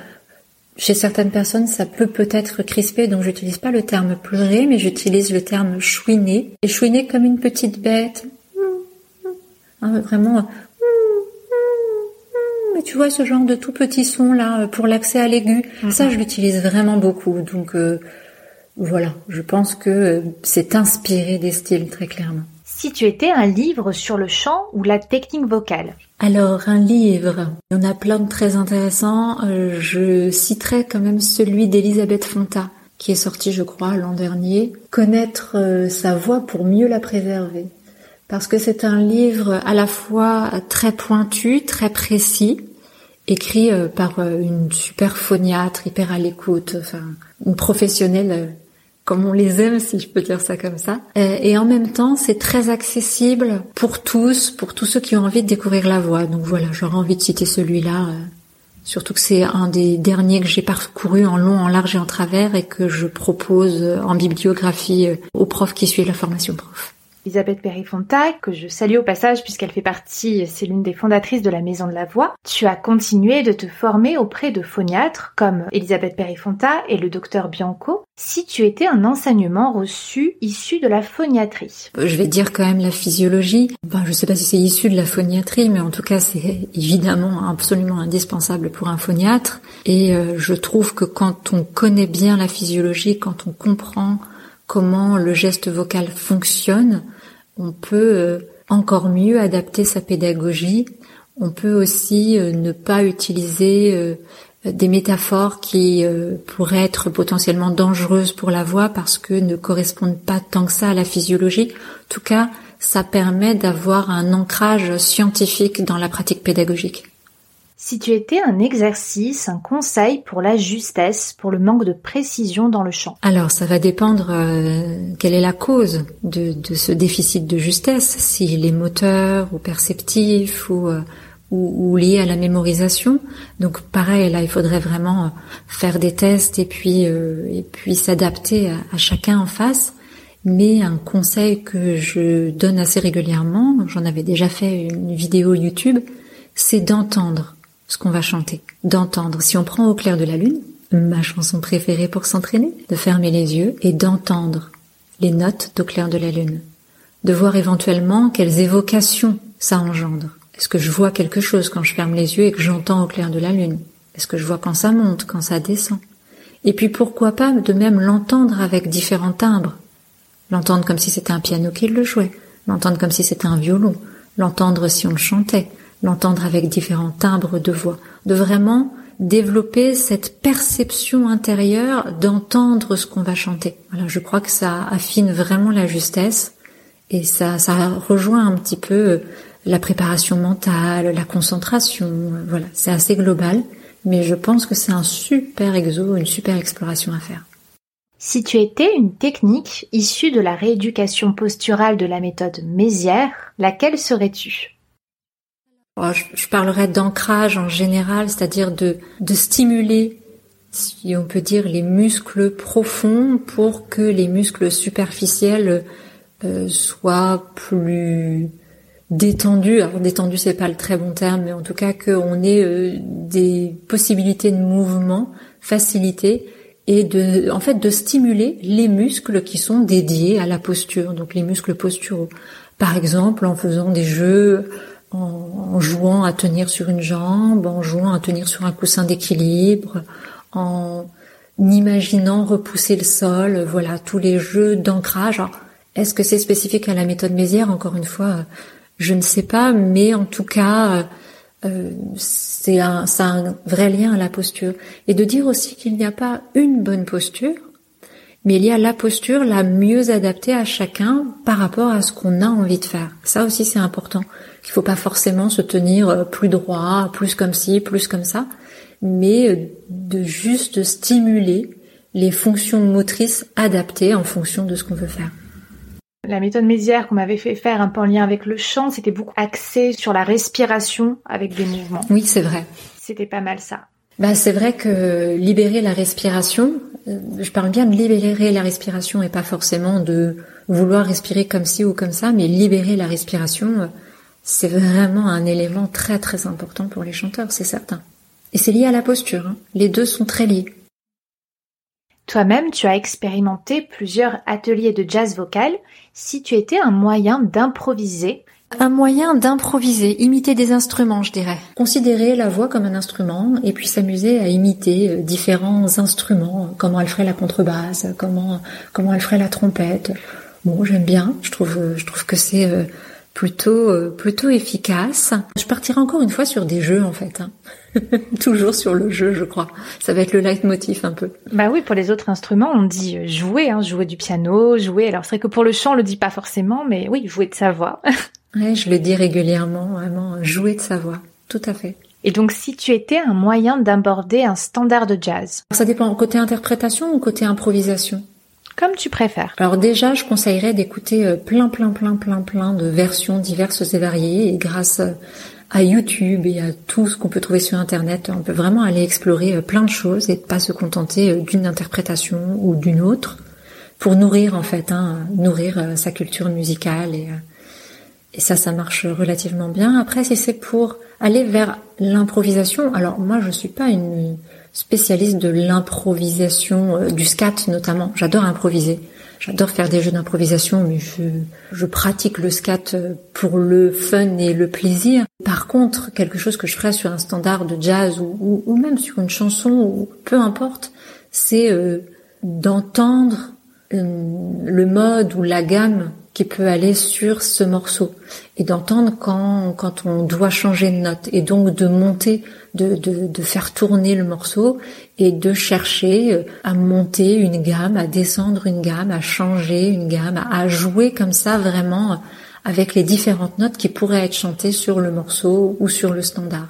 chez certaines personnes, ça peut peut-être crisper. Donc j'utilise pas le terme pleurer, mais j'utilise le terme chouiner. Et chouiner comme une petite bête. Hein, vraiment. Mais tu vois ce genre de tout petit son là pour l'accès à l'aigu, ça je l'utilise vraiment beaucoup. Donc euh, voilà, je pense que c'est inspiré des styles très clairement. Si tu étais un livre sur le chant ou la technique vocale Alors un livre, il y en a plein de très intéressants. Euh, je citerai quand même celui d'Elisabeth Fonta qui est sorti je crois l'an dernier. Connaître euh, sa voix pour mieux la préserver. Parce que c'est un livre à la fois très pointu, très précis, écrit euh, par une super phoniatre, hyper à l'écoute, enfin une professionnelle comme on les aime, si je peux dire ça comme ça. Euh, et en même temps, c'est très accessible pour tous, pour tous ceux qui ont envie de découvrir la voix. Donc voilà, j'aurais envie de citer celui-là. Euh, surtout que c'est un des derniers que j'ai parcouru en long, en large et en travers et que je propose en bibliographie euh, aux profs qui suivent la formation prof. Elisabeth Perifonta, que je salue au passage puisqu'elle fait partie, c'est l'une des fondatrices de la Maison de la Voix. Tu as continué de te former auprès de phoniatres comme Elisabeth Perifonta et le docteur Bianco. Si tu étais un enseignement reçu issu de la phoniatrie Je vais dire quand même la physiologie. Ben, je ne sais pas si c'est issu de la phoniatrie, mais en tout cas c'est évidemment absolument indispensable pour un phoniatre. Et euh, je trouve que quand on connaît bien la physiologie, quand on comprend comment le geste vocal fonctionne, on peut euh, encore mieux adapter sa pédagogie. On peut aussi euh, ne pas utiliser euh, des métaphores qui pourraient être potentiellement dangereuses pour la voix parce que ne correspondent pas tant que ça à la physiologie. En tout cas, ça permet d'avoir un ancrage scientifique dans la pratique pédagogique. Si tu étais un exercice, un conseil pour la justesse, pour le manque de précision dans le chant Alors, ça va dépendre euh, quelle est la cause de, de, ce déficit de justesse, s'il est moteur ou perceptif ou, euh, ou, lié à la mémorisation. Donc, pareil, là, il faudrait vraiment faire des tests et puis, euh, et puis s'adapter à chacun en face. Mais un conseil que je donne assez régulièrement, j'en avais déjà fait une vidéo YouTube, c'est d'entendre ce qu'on va chanter, d'entendre. Si on prend Au clair de la lune, ma chanson préférée pour s'entraîner, de fermer les yeux et d'entendre les notes d'Au clair de la lune, de voir éventuellement quelles évocations ça engendre. Est-ce que je vois quelque chose quand je ferme les yeux et que j'entends Au clair de la lune? Est-ce que je vois quand ça monte, quand ça descend? Et puis pourquoi pas de même l'entendre avec différents timbres? L'entendre comme si c'était un piano qui le jouait, l'entendre comme si c'était un violon, l'entendre si on le chantait, l'entendre avec différents timbres de voix, de vraiment développer cette perception intérieure d'entendre ce qu'on va chanter. Voilà, je crois que ça affine vraiment la justesse et ça, ça rejoint un petit peu euh, la préparation mentale, la concentration. Voilà, c'est assez global, mais je pense que c'est un super exo, une super exploration à faire. Si tu étais une technique issue de la rééducation posturale de la méthode Mézières, laquelle serais-tu? Je, parlerais d'ancrage en général, c'est-à-dire de, de stimuler, si on peut dire, les muscles profonds pour que les muscles superficiels euh, soient plus détendus. Alors détendu, c'est pas le très bon terme, mais en tout cas qu'on ait euh, des possibilités de mouvement facilitées et de, en fait, de stimuler les muscles qui sont dédiés à la posture, donc les muscles posturaux. Par exemple, en faisant des jeux, en, jouant à tenir sur une jambe, en jouant à tenir sur un coussin d'équilibre, en imaginant repousser le sol, voilà, tous les jeux d'ancrage. Est-ce que c'est spécifique à la méthode Mézières? Encore une fois, je ne sais pas, mais en tout cas, euh, c'est un, un vrai lien à la posture. Et de dire aussi qu'il n'y a pas une bonne posture, mais il y a la posture la mieux adaptée à chacun par rapport à ce qu'on a envie de faire. Ça aussi c'est important. Il faut pas forcément se tenir euh, plus droit, plus comme ci, plus comme ça, mais euh, de juste stimuler les fonctions motrices adaptées en fonction de ce qu'on veut faire. La méthode Mézières qu'on m'avait fait faire un peu en lien avec le chant, c'était beaucoup axé sur la respiration avec des mouvements. Oui, c'est vrai. C'était pas mal ça. Bah, c'est vrai que libérer la respiration, euh, je parle bien de libérer la respiration et pas forcément de vouloir respirer comme ci ou comme ça, mais libérer la respiration, c'est vraiment un élément très très important pour les chanteurs, c'est certain. Et c'est lié à la posture, hein. les deux sont très liés. Toi-même, tu as expérimenté plusieurs ateliers de jazz vocal. Si tu étais un moyen d'improviser, un moyen d'improviser, imiter des instruments, je dirais. Considérer la voix comme un instrument et puis s'amuser à imiter euh, différents instruments, comment elle ferait la contrebasse, comment comment elle ferait la trompette. Bon, j'aime bien. Je trouve je trouve que c'est euh, plutôt euh, plutôt efficace. Je partirai encore une fois sur des jeux en fait. Hein. Toujours sur le jeu, je crois. Ça va être le leitmotiv un peu. Bah oui, pour les autres instruments, on dit euh, jouer, hein, jouer du piano, jouer. Alors c'est vrai que pour le chant, on le dit pas forcément, mais oui, jouer de sa voix. ouais, je le dis régulièrement, vraiment, jouer de sa voix. Tout à fait. Et donc, si tu étais un moyen d'aborder un standard de jazz? Ça dépend côté interprétation ou côté improvisation? Comme tu préfères. Alors déjà, je conseillerais d'écouter euh, plein, plein, plein, plein, plein de versions diverses et variées. Et grâce euh, à YouTube et à tout ce qu'on peut trouver sur Internet, on peut vraiment aller explorer euh, plein de choses et pas se contenter d'une interprétation ou d'une autre pour nourrir en fait, hein, nourrir sa culture musicale et, et ça, ça marche relativement bien. Après, si c'est pour aller vers l'improvisation, alors moi, je suis pas une spécialiste de l'improvisation, euh, du scat notamment. J'adore improviser. J'adore faire des jeux d'improvisation, mais je, pratique le scat euh, pour le fun et le plaisir. Par contre, quelque chose que je ferais sur un standard de jazz ou, ou, même sur une chanson, ou peu importe, c'est euh, d'entendre le mode ou la gamme qui peut aller sur ce morceau et d'entendre quand, quand on doit changer de note et donc de monter, de, de, de faire tourner le morceau et de chercher euh, à monter une gamme, à descendre une gamme, à changer une gamme, à jouer comme ça vraiment avec les différentes notes qui pourraient être chantées sur le morceau ou sur le standard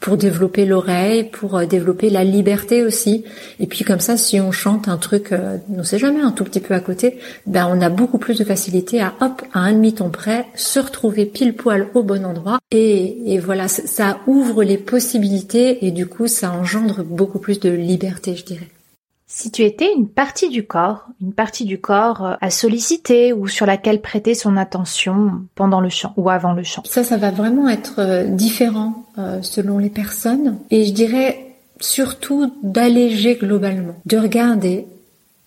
pour développer l'oreille, pour euh, développer la liberté aussi. Et puis comme ça, si on chante un truc, euh, on sait jamais, un tout petit peu à côté, ben on a beaucoup plus de facilité à hop, à un demi-ton près, se retrouver pile poil au bon endroit. Et, et voilà, ça ouvre les possibilités et du coup, ça engendre beaucoup plus de liberté, je dirais. Si tu étais une partie du corps, une partie du corps euh, à solliciter ou sur laquelle prêter son attention pendant le chant ou avant le chant? Ça, ça va vraiment être euh, différent euh, selon les personnes. Et je dirais surtout d'alléger globalement, de regarder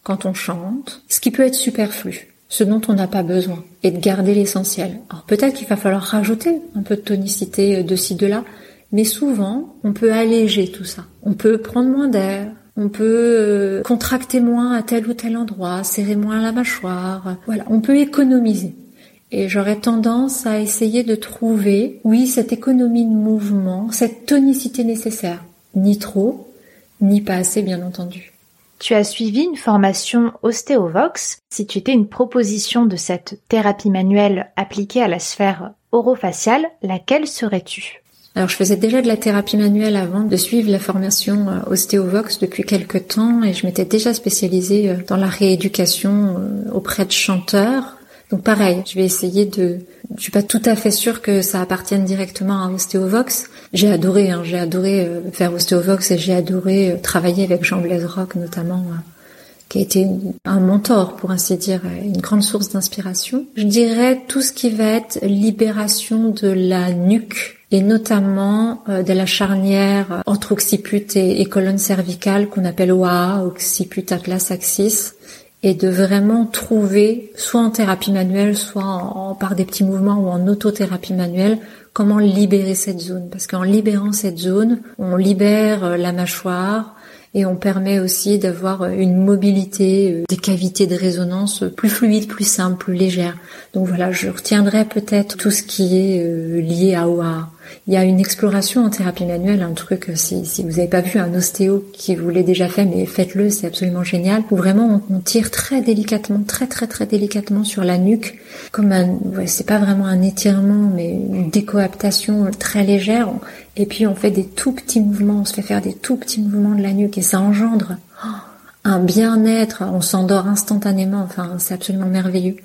quand on chante ce qui peut être superflu ce dont on n'a pas besoin et de garder l'essentiel. Alors peut-être qu'il va falloir rajouter un peu de tonicité de ci, de là, mais souvent on peut alléger tout ça. On peut prendre moins d'air, on peut euh, contracter moins à tel ou tel endroit, serrer moins la mâchoire. Voilà, on peut économiser. Et j'aurais tendance à essayer de trouver, oui, cette économie de mouvement, cette tonicité nécessaire. Ni trop, ni pas assez, bien entendu. Tu as suivi une formation Ostéovox. Si tu étais une proposition de cette thérapie manuelle appliquée à la sphère orofaciale, laquelle serais-tu? Alors je faisais déjà de la thérapie manuelle avant de suivre la formation euh, Ostéovox depuis quelques temps et je m'étais déjà spécialisée euh, dans la rééducation euh, auprès de chanteurs. Donc pareil, je vais essayer de... Je suis pas tout à fait sûre que ça appartienne directement à Ostéovox. J'ai adoré, hein, j'ai adoré faire Ostéovox et j'ai adoré travailler avec Jean-Blaise Rock notamment qui a été un mentor, pour ainsi dire, une grande source d'inspiration. Je dirais tout ce qui va être libération de la nuque et notamment euh, de la charnière entre occiput et, colonne cervicale qu'on appelle OAA, occiput atlas axis, et de vraiment trouver, soit en thérapie manuelle, soit en, par des petits mouvements ou en autothérapie manuelle, comment libérer cette zone. Parce qu'en libérant cette zone, on libère euh, la mâchoire, et on permet aussi d'avoir une mobilité euh, des cavités de résonance plus fluide, plus simple, plus légère. Donc voilà, je retiendrai peut-être tout ce qui est lié à OA. Il y a une exploration en thérapie manuelle, un truc, euh, si, si vous n'avez pas vu un ostéo qui vous l'ait déjà fait, mais faites-le, c'est absolument génial, où vraiment on, tire très délicatement, très très très délicatement sur la nuque, comme un, ouais, c'est pas vraiment un étirement, mais une décoaptation très légère, et puis on fait des tout petits mouvements, on se fait faire des tout petits mouvements de la nuque, et ça engendre oh, un bien-être, on s'endort instantanément, enfin c'est absolument merveilleux.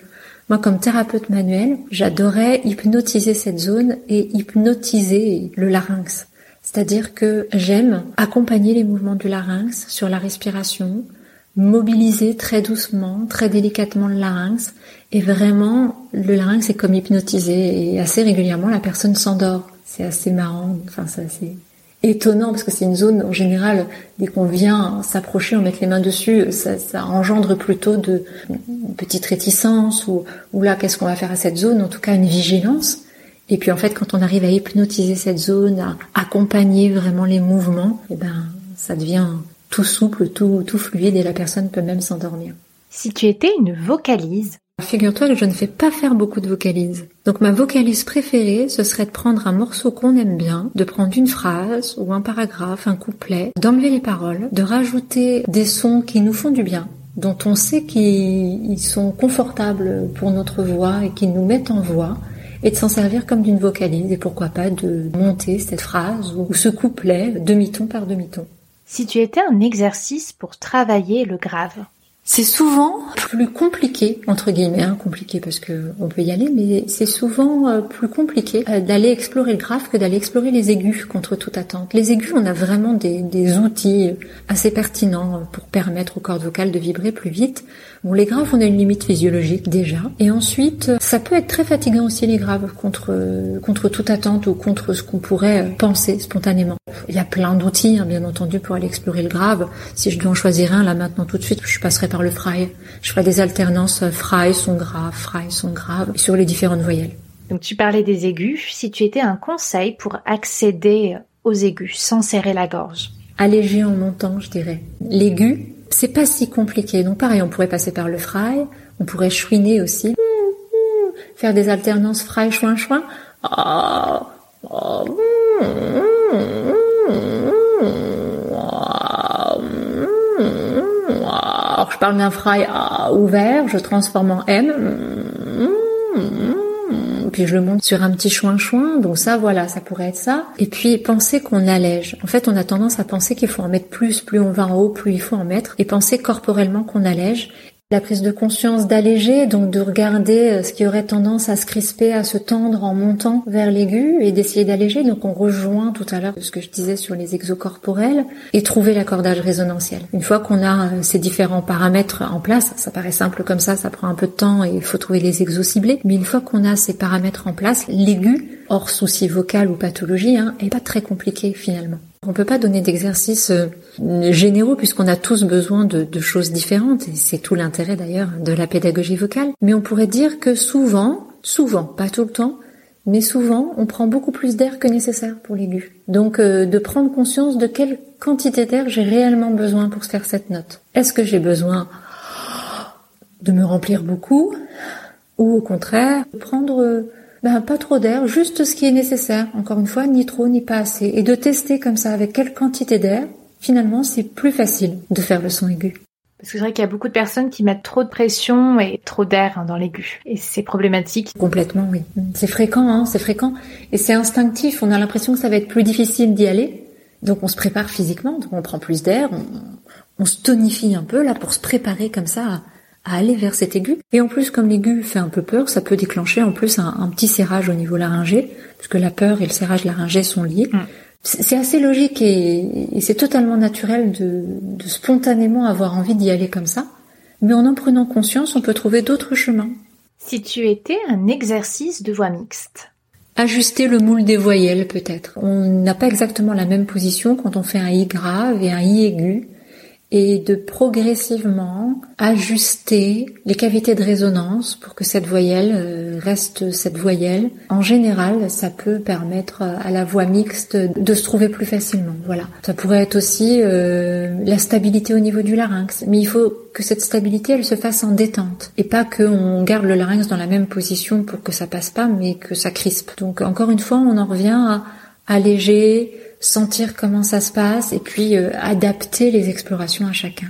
Moi, comme thérapeute manuel, j'adorais hypnotiser cette zone et hypnotiser le larynx. C'est-à-dire que j'aime accompagner les mouvements du larynx sur la respiration, mobiliser très doucement, très délicatement le larynx, et vraiment, le larynx est comme hypnotisé, et assez régulièrement, la personne s'endort. C'est assez marrant, enfin, c'est étonnant parce que c'est une zone en général dès qu'on vient s'approcher, on met les mains dessus, ça, ça, engendre plutôt de une petite réticence ou, ou là qu'est-ce qu'on va faire à cette zone, en tout cas une vigilance. Et puis en fait quand on arrive à hypnotiser cette zone, à accompagner vraiment les mouvements, et eh ben ça devient tout souple, tout, tout fluide et la personne peut même s'endormir. Si tu étais une vocalise, Figure-toi que je ne fais pas faire beaucoup de vocalises. Donc ma vocalise préférée, ce serait de prendre un morceau qu'on aime bien, de prendre une phrase ou un paragraphe, un couplet, d'enlever les paroles, de rajouter des sons qui nous font du bien, dont on sait qu'ils sont confortables pour notre voix et qui nous mettent en voix, et de s'en servir comme d'une vocalise et pourquoi pas de monter cette phrase ou ce couplet demi-ton par demi-ton. Si tu étais un exercice pour travailler le grave, c'est souvent plus compliqué, entre guillemets, hein, compliqué parce que on peut y aller, mais c'est souvent euh, plus compliqué euh, d'aller explorer le grave que d'aller explorer les aigus contre toute attente. Les aigus, on a vraiment des, des outils assez pertinents pour permettre aux cordes vocales de vibrer plus vite. Bon, les graves, on a une limite physiologique déjà. Et ensuite, ça peut être très fatigant aussi les graves contre contre toute attente ou contre ce qu'on pourrait penser spontanément. Il y a plein d'outils, hein, bien entendu, pour aller explorer le grave. Si je dois en choisir un là maintenant tout de suite, je passerai par le fry. Je ferai des alternances euh, fry, son grave, fry, son grave sur les différentes voyelles. Donc tu parlais des aigus. Si tu étais un conseil pour accéder aux aigus sans serrer la gorge? Alléger en montant, je dirais. L'aigu, c'est pas si compliqué. Donc pareil, on pourrait passer par le fry, on pourrait chouiner aussi. faire des alternances frais chouin chouin. Ah, ah, alors je parle d'un fry ouvert, je transforme en M, je le monte sur un petit chouin chouin, donc ça voilà, ça pourrait être ça. Et puis penser qu'on allège. En fait, on a tendance à penser qu'il faut en mettre plus, plus on va en haut, plus il faut en mettre, et penser corporellement qu'on allège. La prise de conscience d'alléger, donc de regarder euh, ce qui aurait tendance à se crisper, à se tendre en montant vers l'aigu et d'essayer d'alléger. Donc on rejoint tout à l'heure ce que je disais sur les exocorporels et trouver l'accordage résonantiel. Une fois qu'on a euh, ces différents paramètres en place, ça paraît simple comme ça, ça prend un peu de temps et il faut trouver les exos ciblés. Mais une fois qu'on a ces paramètres en place, l'aigu, hors souci vocal ou pathologie, hein, est pas très compliqué finalement. On peut pas donner d'exercices euh, généraux puisqu'on a tous besoin de, choses différentes et c'est tout l'intérêt d'ailleurs de la pédagogie vocale. Mais on pourrait dire que souvent, souvent, pas tout le temps, mais souvent on prend beaucoup plus d'air que nécessaire pour l'aigu. Donc euh, de prendre conscience de quelle quantité d'air j'ai réellement besoin pour faire cette note. Est-ce que j'ai besoin de me remplir beaucoup ou au contraire de prendre euh, ben, pas trop d'air, juste ce qui est nécessaire. Encore une fois, ni trop ni pas assez. Et de tester comme ça avec quelle quantité d'air, finalement, c'est plus facile de faire le son aigu. Parce que c'est vrai qu'il y a beaucoup de personnes qui mettent trop de pression et trop d'air hein, dans l'aigu. Et c'est problématique. Complètement, oui. C'est fréquent, hein, c'est fréquent. Et c'est instinctif. On a l'impression que ça va être plus difficile d'y aller. Donc on se prépare physiquement, donc on prend plus d'air, on, on, se tonifie un peu là pour se préparer comme ça à aller vers cet aigu. Et en plus, comme l'aigu fait un peu peur, ça peut déclencher en plus un, petit serrage au niveau laryngé, puisque la peur et le serrage laryngé sont liés. Mm. C'est assez logique et, c'est totalement naturel de, de spontanément avoir envie d'y aller comme ça. Mais en en prenant conscience, on peut trouver d'autres chemins. Si tu étais un exercice de voix mixte, Ajuster le moule des voyelles peut-être. On n'a pas exactement la même position quand on fait un i grave et un i aigu et de progressivement ajuster les cavités de résonance pour que cette voyelle euh, reste cette voyelle. En général, ça peut permettre à la voix mixte de se trouver plus facilement. Voilà. Ça pourrait être aussi euh, la stabilité au niveau du larynx, mais il faut que cette stabilité elle se fasse en détente et pas qu'on garde le larynx dans la même position pour que ça passe pas, mais que ça crispe. Donc encore une fois, on en revient à alléger, sentir comment ça se passe et puis euh, adapter les explorations à chacun.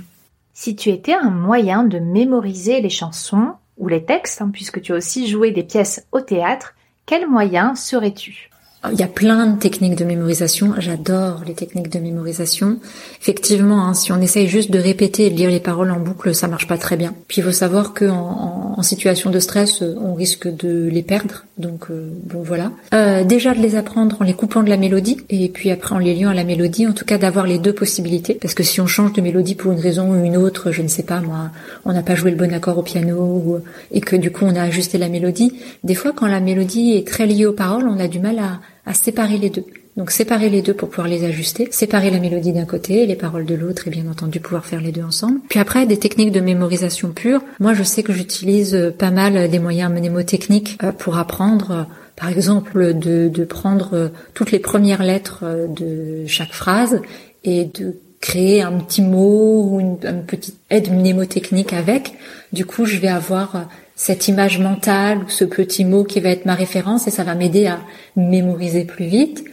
Si tu étais un moyen de mémoriser les chansons ou les textes, hein, puisque tu as aussi joué des pièces au théâtre, quel moyen serais-tu? Il y a plein de techniques de mémorisation. J'adore les techniques de mémorisation. Effectivement, hein, si on essaye juste de répéter et de lire les paroles en boucle, ça marche pas très bien. Puis il faut savoir que en, situation de stress, on risque de les perdre. Donc euh, bon voilà. Euh, déjà de les apprendre en les coupant de la mélodie et puis après en les liant à la mélodie. En tout cas d'avoir les deux possibilités. Parce que si on change de mélodie pour une raison ou une autre, je ne sais pas moi, on n'a pas joué le bon accord au piano et que du coup on a ajusté la mélodie. Des fois, quand la mélodie est très liée aux paroles, on a du mal à à séparer les deux. Donc séparer les deux pour pouvoir les ajuster, séparer la mélodie d'un côté les paroles de l'autre et bien entendu pouvoir faire les deux ensemble. Puis après des techniques de mémorisation pure. Moi je sais que j'utilise euh, pas mal des moyens mnémotechniques euh, pour apprendre euh, par exemple de, de prendre toutes les premières lettres de chaque phrase et de créer un petit mot ou une, une petite aide mnémotechnique avec. Du coup, je vais avoir cette image mentale ou ce petit mot qui va être ma référence et ça va m'aider à mémoriser plus vite.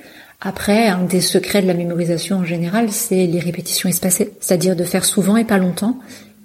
Après, un des secrets de la mémorisation en général, c'est les répétitions espacées, c'est-à-dire de faire souvent et pas longtemps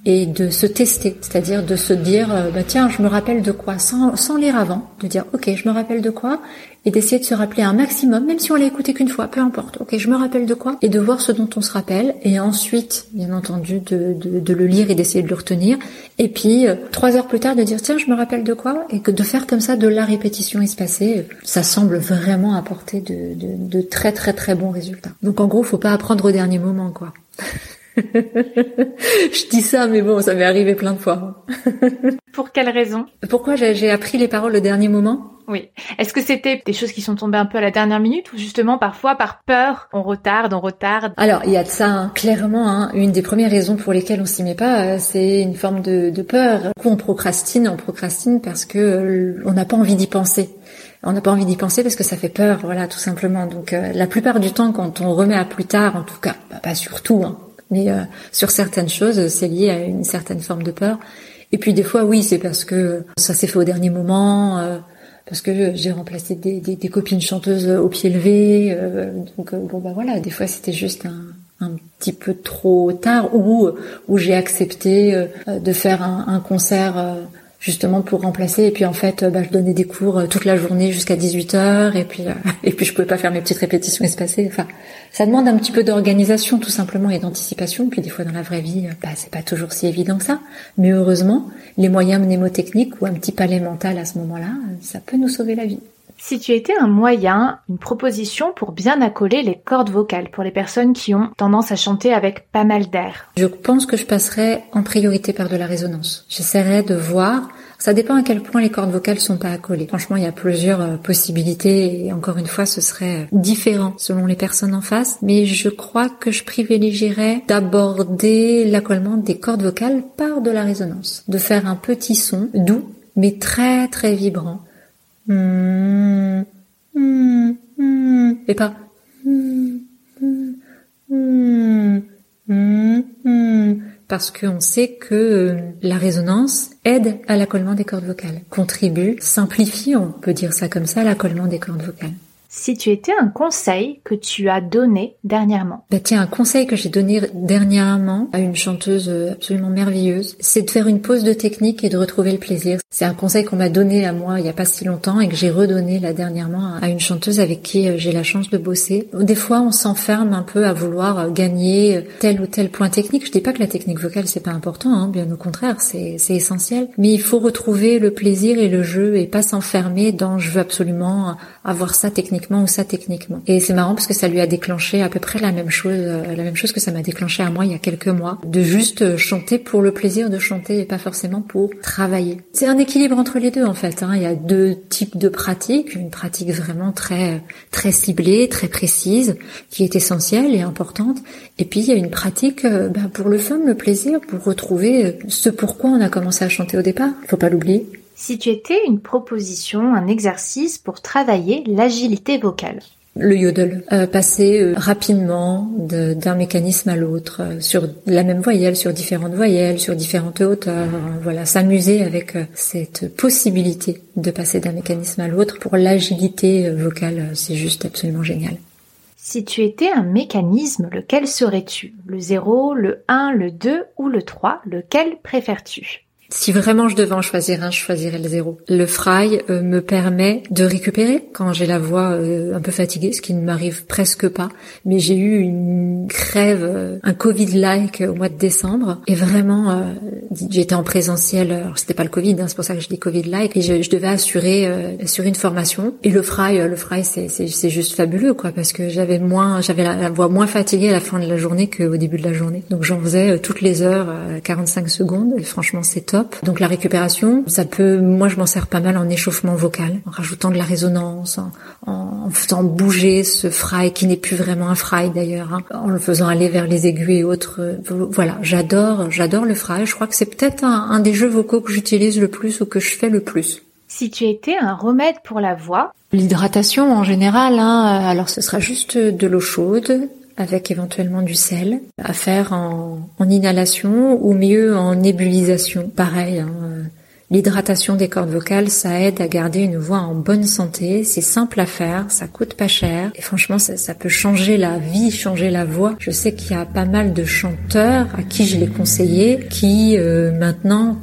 et de se tester, c'est-à-dire de se dire euh, bah tiens je me rappelle de quoi sans, sans lire avant, de dire ok je me rappelle de quoi et d'essayer de se rappeler un maximum, même si on l'a écouté qu'une fois, peu importe, ok je me rappelle de quoi et de voir ce dont on se rappelle et ensuite bien entendu de, de, de le lire et d'essayer de le retenir et puis euh, trois heures plus tard de dire tiens je me rappelle de quoi et que de faire comme ça de la répétition espacée, ça semble vraiment apporter de, de, de très très très bons résultats. Donc en gros faut pas apprendre au dernier moment quoi. je dis ça, mais bon, ça m'est arrivé plein de fois. Pour quelle raison? Pourquoi j'ai appris les paroles au dernier moment? Oui. Est-ce que c'était des choses qui sont tombées un peu à la dernière minute ou justement parfois par peur, on retarde, on retarde? Alors, il y a de ça, hein. clairement. Hein, une des premières raisons pour lesquelles on s'y met pas, euh, c'est une forme de, de peur. On procrastine, on procrastine parce que on n'a pas envie d'y penser on n'a pas envie d'y penser parce que ça fait peur, voilà, tout simplement. Donc euh, la plupart du temps, quand on remet à plus tard, en tout cas, bah, pas surtout, hein, mais euh, sur certaines choses, c'est lié à une certaine forme de peur. Et puis des fois, oui, c'est parce que ça s'est fait au dernier moment, euh, parce que j'ai remplacé des, des, des, copines chanteuses au pied levé. Euh, donc euh, bon bah voilà, des fois c'était juste un, un petit peu trop tard ou où j'ai accepté de faire un, un concert justement pour remplacer. Et puis en fait bah, je donnais des cours euh, toute la journée jusqu'à 18 heures. Et puis euh, et puis je pouvais pas faire mes petites répétitions espacées. Enfin ça demande un petit peu d'organisation tout simplement et d'anticipation. Puis des fois dans la vraie vie euh, bah c'est pas toujours si évident que ça. Mais heureusement les moyens mnémotechniques ou un petit palais mental à ce moment-là ça peut nous sauver la vie si tu étais un moyen, une proposition pour bien accoler les cordes vocales pour les personnes qui ont tendance à chanter avec pas mal d'air Je pense que je passerais en priorité par de la résonance. J'essaierais de voir ça dépend à quel point les cordes vocales sont pas accolées. Franchement, il y a plusieurs euh, possibilités et encore une fois, ce serait euh, différent selon les personnes en face. Mais je crois que je privilégierais d'aborder l'accollement des cordes vocales par de la résonance. De faire un petit son doux, mais très très vibrant et pas. Parce qu'on sait que la résonance aide à l'accollement des cordes vocales, contribue, simplifie, on peut dire ça comme ça, l'accollement des cordes vocales si tu étais un conseil que tu as donné dernièrement Bah tiens, un conseil que j'ai donné dernièrement à une chanteuse absolument merveilleuse, c'est de faire une pause de technique et de retrouver le plaisir. C'est un conseil qu'on m'a donné à moi il y a pas si longtemps et que j'ai redonné là dernièrement à une chanteuse avec qui euh, j'ai la chance de bosser. Des fois, on s'enferme un peu à vouloir euh, gagner euh, tel ou tel point technique. Je dis pas que la technique vocale c'est pas important, hein, bien au contraire, c'est essentiel. Mais il faut retrouver le plaisir et le jeu et pas s'enfermer dans je veux absolument avoir ça techniquement ou ça techniquement. Et c'est marrant parce que ça lui a déclenché à peu près la même chose, euh, la même chose que ça m'a déclenché à moi il y a quelques mois, de juste euh, chanter pour le plaisir de chanter et pas forcément pour travailler. C'est un équilibre entre les deux en fait. Hein. Il y a deux types de pratiques, une pratique vraiment très très ciblée, très précise, qui est essentielle et importante, et puis il y a une pratique euh, bah, pour le fun, le plaisir, pour retrouver ce pourquoi on a commencé à chanter au départ. Faut pas l'oublier si tu étais une proposition, un exercice pour travailler l'agilité vocale. Le yodel, euh, passer euh, rapidement d'un mécanisme à l'autre, euh, sur la même voyelle, sur différentes voyelles, sur différentes hauteurs, voilà, s'amuser avec cette possibilité de passer d'un mécanisme à l'autre pour l'agilité vocale, c'est juste absolument génial. Si tu étais un mécanisme, lequel serais-tu? Le 0, le 1, le 2 ou le 3 Lequel préfères-tu? Si vraiment je devais en choisir un, je choisirais le zéro. Le fry euh, me permet de récupérer quand j'ai la voix euh, un peu fatiguée, ce qui ne m'arrive presque pas. Mais j'ai eu une crève, euh, un Covid-like au mois de décembre. Et vraiment, j'étais en présentiel. Alors c'était pas le Covid, hein, c'est pour ça que je dis Covid-like. Et je, devais assurer, assurer une formation. Et le fry, le fry, c'est juste fabuleux, quoi, parce que j'avais moins, j'avais la, voix moins fatiguée à la fin de la journée qu'au début de la journée. Donc j'en faisais toutes les heures, 45 secondes. Et franchement, c'est top. Donc la récupération, ça peut, moi je m'en sers pas mal en échauffement vocal, en rajoutant de la résonance, en, faisant bouger ce fry qui n'est plus vraiment un fry d'ailleurs, hein, en le faisant aller vers les aigus et autres. Voilà, j'adore, j'adore le fry. Je crois que c'est peut-être un, des jeux vocaux que j'utilise le plus ou que je fais le plus. Si tu étais un remède pour la voix? L'hydratation en général, hein, alors ce sera juste de l'eau chaude, avec éventuellement du sel à faire en, inhalation ou mieux en nébulisation. Pareil, hein, euh, l'hydratation des cordes vocales, ça aide à garder une voix en bonne santé. C'est simple à faire, ça coûte pas cher et franchement, ça, peut changer la vie, changer la voix. Je sais qu'il y a pas mal de chanteurs à qui je l'ai conseillé qui euh, maintenant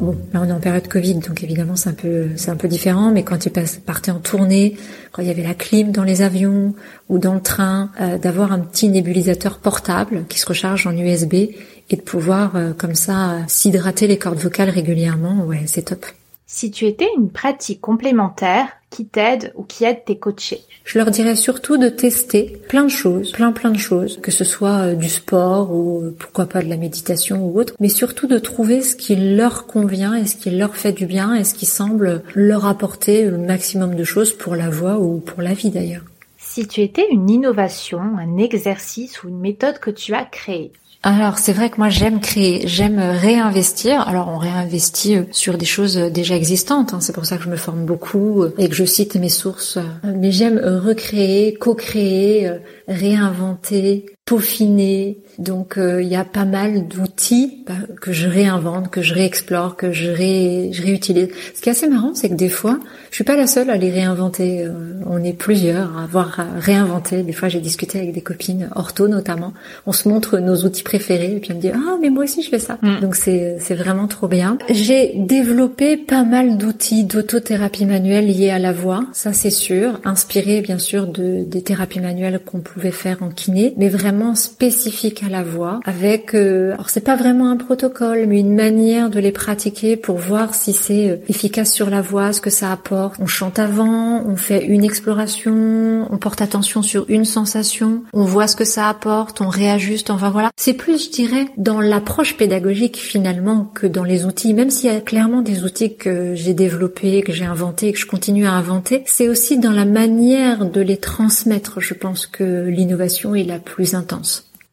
bon, là on est en période Covid, donc évidemment c'est un peu c'est un peu différent, mais quand ils partaient en tournée, quand il y avait la clim dans les avions ou dans le train, euh, d'avoir un petit nébulisateur portable qui se recharge en USB et de pouvoir euh, comme ça s'hydrater les cordes vocales régulièrement, ouais, c'est top. Si tu étais une pratique complémentaire qui t'aide ou qui aide tes coachés Je leur dirais surtout de tester plein de choses, plein plein de choses, que ce soit euh, du sport ou euh, pourquoi pas de la méditation ou autre, mais surtout de trouver ce qui leur convient et ce qui leur fait du bien et ce qui semble leur apporter le maximum de choses pour la voix ou pour la vie d'ailleurs. Si tu étais une innovation, un exercice ou une méthode que tu as créée, alors c'est vrai que moi j'aime créer, j'aime réinvestir. Alors on réinvestit euh, sur des choses euh, déjà existantes, hein. c'est pour ça que je me forme beaucoup euh, et que je cite mes sources. Mais j'aime recréer, co-créer, réinventer, peaufiner. Donc euh, il y a pas mal d'outils bah, que je réinvente, que je réexplore, que je, ré, je réutilise. Ce qui est assez marrant, c'est que des fois, je suis pas la seule à les réinventer. Euh, on est plusieurs à avoir réinventé. Des fois, j'ai discuté avec des copines, ortho notamment. On se montre nos outils préférés et puis on me dit ah mais moi aussi je fais ça. Mm. Donc c'est c'est vraiment trop bien. J'ai développé pas mal d'outils d'autothérapie manuelle liés à la voix, ça c'est sûr, inspiré bien sûr de des thérapies manuelles qu'on pouvait faire en kiné, mais vraiment spécifique à la voix avec euh, alors c'est pas vraiment un protocole mais une manière de les pratiquer pour voir si c'est euh, efficace sur la voix, ce que ça apporte. On chante avant, on fait une exploration, on porte attention sur une sensation, on voit ce que ça apporte, on réajuste, enfin voilà. C'est plus je dirais dans l'approche pédagogique finalement que dans les outils même s'il y a clairement des outils que j'ai développés, que j'ai inventés, que je continue à inventer, c'est aussi dans la manière de les transmettre. Je pense que l'innovation est la plus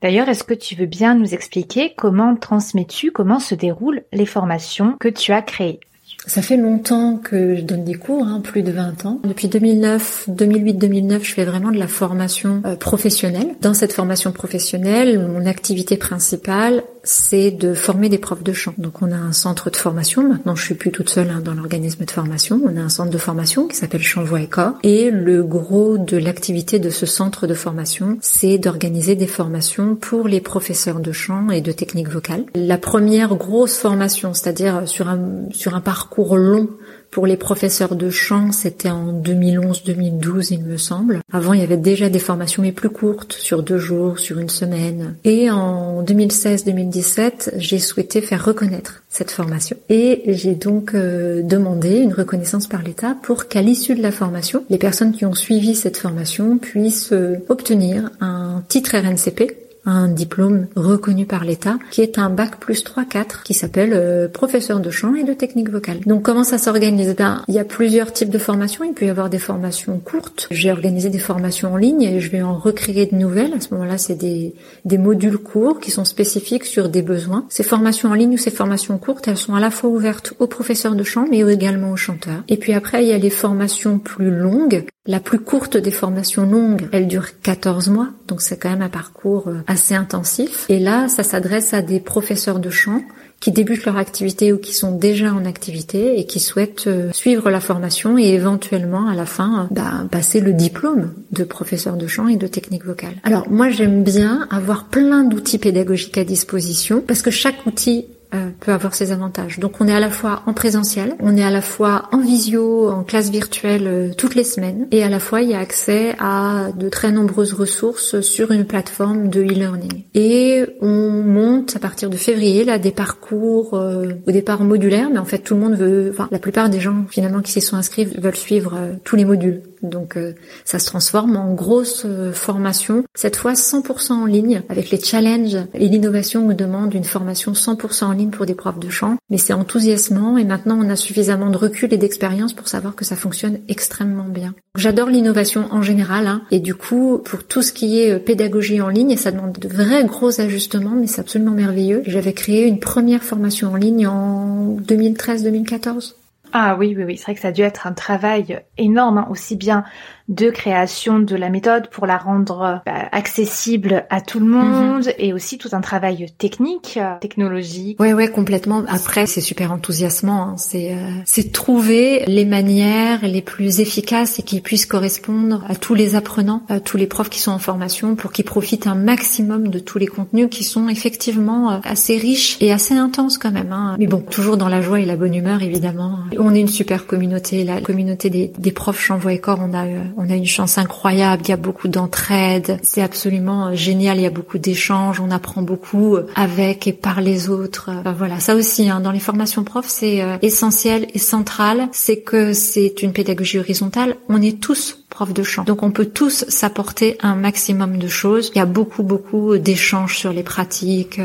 D'ailleurs, est-ce que tu veux bien nous expliquer comment transmets-tu, comment se déroulent les formations que tu as créées? Ça fait longtemps que je donne des cours, hein, plus de 20 ans. Depuis 2009, 2008-2009, je fais vraiment de la formation euh, professionnelle. Dans cette formation professionnelle, mon activité principale, c'est de former des profs de chant. Donc on a un centre de formation. Maintenant, je suis plus toute seule hein, dans l'organisme de formation. On a un centre de formation qui s'appelle Chant Voix et Corps. Et le gros de l'activité de ce centre de formation, c'est d'organiser des formations pour les professeurs de chant et de technique vocale. La première grosse formation, c'est-à-dire sur un sur un parcours cours long pour les professeurs de chant, c'était en 2011-2012, il me semble. Avant, il y avait déjà des formations mais plus courtes, sur deux jours, sur une semaine. Et en 2016-2017, j'ai souhaité faire reconnaître cette formation. Et j'ai donc euh, demandé une reconnaissance par l'État pour qu'à l'issue de la formation, les personnes qui ont suivi cette formation puissent euh, obtenir un titre RNCP un diplôme reconnu par l'État, qui est un bac plus 3-4, qui s'appelle euh, professeur de chant et de technique vocale. Donc comment ça s'organise? Ben il y a plusieurs types de formations. Il peut y avoir des formations courtes. J'ai organisé des formations en ligne et je vais en recréer de nouvelles. À ce moment-là, c'est des, des modules courts qui sont spécifiques sur des besoins. Ces formations en ligne ou ces formations courtes, elles sont à la fois ouvertes aux professeurs de chant, mais également aux chanteurs. Et puis après, il y a les formations plus longues. La plus courte des formations longues, elle dure 14 mois, donc c'est quand même un parcours euh, assez intensif. Et là, ça s'adresse à des professeurs de chant qui débutent leur activité ou qui sont déjà en activité et qui souhaitent euh, suivre la formation et éventuellement à la fin euh, bah, passer le diplôme de professeur de chant et de technique vocale. Alors moi j'aime bien avoir plein d'outils pédagogiques à disposition parce que chaque outil euh, peut avoir ses avantages. Donc on est à la fois en présentiel, on est à la fois en visio, en classe virtuelle euh, toutes les semaines, et à la fois il y a accès à de très nombreuses ressources sur une plateforme de e-learning. Et on monte à partir de février là des parcours euh, au départ modulaires, mais en fait tout le monde veut, enfin la plupart des gens finalement qui s'y sont inscrits veulent suivre tous les modules. Donc ça se transforme en grosse formation, cette fois 100% en ligne, avec les challenges et l'innovation nous demande une formation 100% en ligne pour des profs de chant, mais c'est enthousiasmant et maintenant on a suffisamment de recul et d'expérience pour savoir que ça fonctionne extrêmement bien. J'adore l'innovation en général hein, et du coup pour tout ce qui est euh, pédagogie en ligne, ça demande de vrais gros ajustements, mais c'est absolument merveilleux. J'avais créé une première formation en ligne en 2013-2014. Ah oui, oui, oui, c'est vrai que ça a dû être un travail énorme, hein, aussi bien de création de la méthode pour la rendre bah, accessible à tout le monde mhm. et aussi tout un travail technique, euh, technologique. Ouais, ouais, complètement. Après, c'est super enthousiasmant. Hein. C'est euh, c'est trouver les manières les plus efficaces et qui puissent correspondre à tous les apprenants, à tous les profs qui sont en formation, pour qu'ils profitent un maximum de tous les contenus qui sont effectivement euh, assez riches et assez intenses quand même. Hein. Mais bon, toujours dans la joie et la bonne humeur, évidemment. On est une super communauté, la communauté des, des profs Chanvoix et Corps. On a on a une chance incroyable, il y a beaucoup d'entraide, c'est absolument euh, génial, il y a beaucoup d'échanges, on apprend beaucoup euh, avec et par les autres. voilà, ça aussi, hein, dans les formations profs, c'est euh, essentiel et central, c'est que c'est une pédagogie horizontale, on est tous profs de chant. Donc on peut tous s'apporter un maximum de choses. Il y a beaucoup, beaucoup d'échanges sur les pratiques,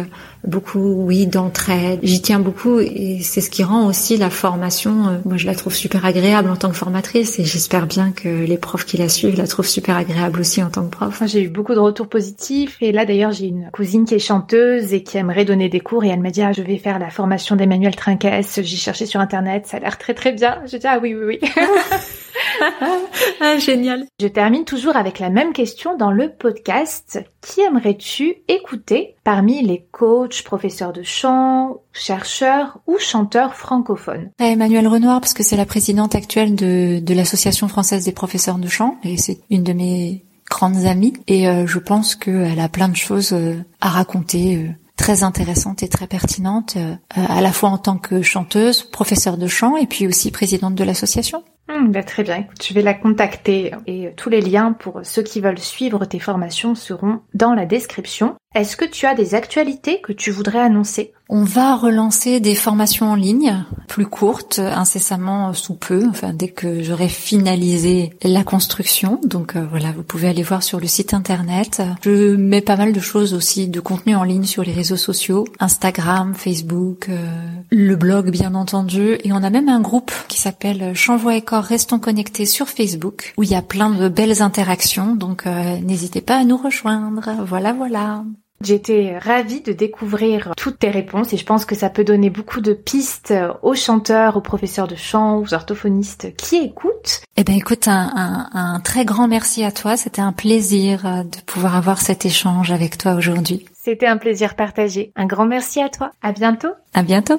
beaucoup, oui, d'entraide. J'y tiens beaucoup et c'est ce qui rend aussi la formation, euh, moi je la trouve super agréable en tant que formatrice et j'espère bien que les profs qui la suivent la trouvent super agréable aussi en tant que prof. J'ai eu beaucoup de retours positifs et là d'ailleurs j'ai une cousine qui est chanteuse et qui aimerait donner des cours et elle m'a dit ah je vais faire la formation d'Emmanuel Trinquès, j'ai cherché sur internet, ça a l'air très très bien. Je dis ah oui oui oui. ah, génial. Je termine toujours avec la même question dans le podcast. Qui aimerais-tu écouter parmi les coachs, professeurs de chant, chercheurs ou chanteurs francophones? Emmanuel Renoir, parce que c'est la présidente actuelle de, de l'Association française des professeurs de chant, et c'est une de mes grandes amies, et euh, je pense qu'elle a plein de choses euh, à raconter. Euh, très intéressantes et très pertinentes, à la fois en tant que chanteuse, professeure de chant et puis aussi présidente de l'association. Hmm, bah, très bien, écoute, je vais la contacter et tous les liens pour ceux qui veulent suivre tes formations seront dans la description. Est-ce que tu as des actualités que tu voudrais annoncer? On va relancer des formations en ligne, plus courtes, incessamment sous peu, enfin dès que j'aurai finalisé la construction. Donc euh, voilà, vous pouvez aller voir sur le site internet. Je mets pas mal de choses aussi, de contenu en ligne sur les réseaux sociaux, Instagram, Facebook, euh, le blog bien entendu, et on a même un groupe qui s'appelle Chanvoix et Corps Restons connectés sur Facebook, où il y a plein de belles interactions. Donc euh, n'hésitez pas à nous rejoindre. Voilà, voilà. J'étais ravie de découvrir toutes tes réponses et je pense que ça peut donner beaucoup de pistes aux chanteurs, aux professeurs de chant, aux orthophonistes qui écoutent. Eh ben écoute, un, un très grand merci à toi. C'était un plaisir euh, de pouvoir avoir cet échange avec toi aujourd'hui. C'était un plaisir partagé. Un grand merci à toi. À bientôt. À bientôt.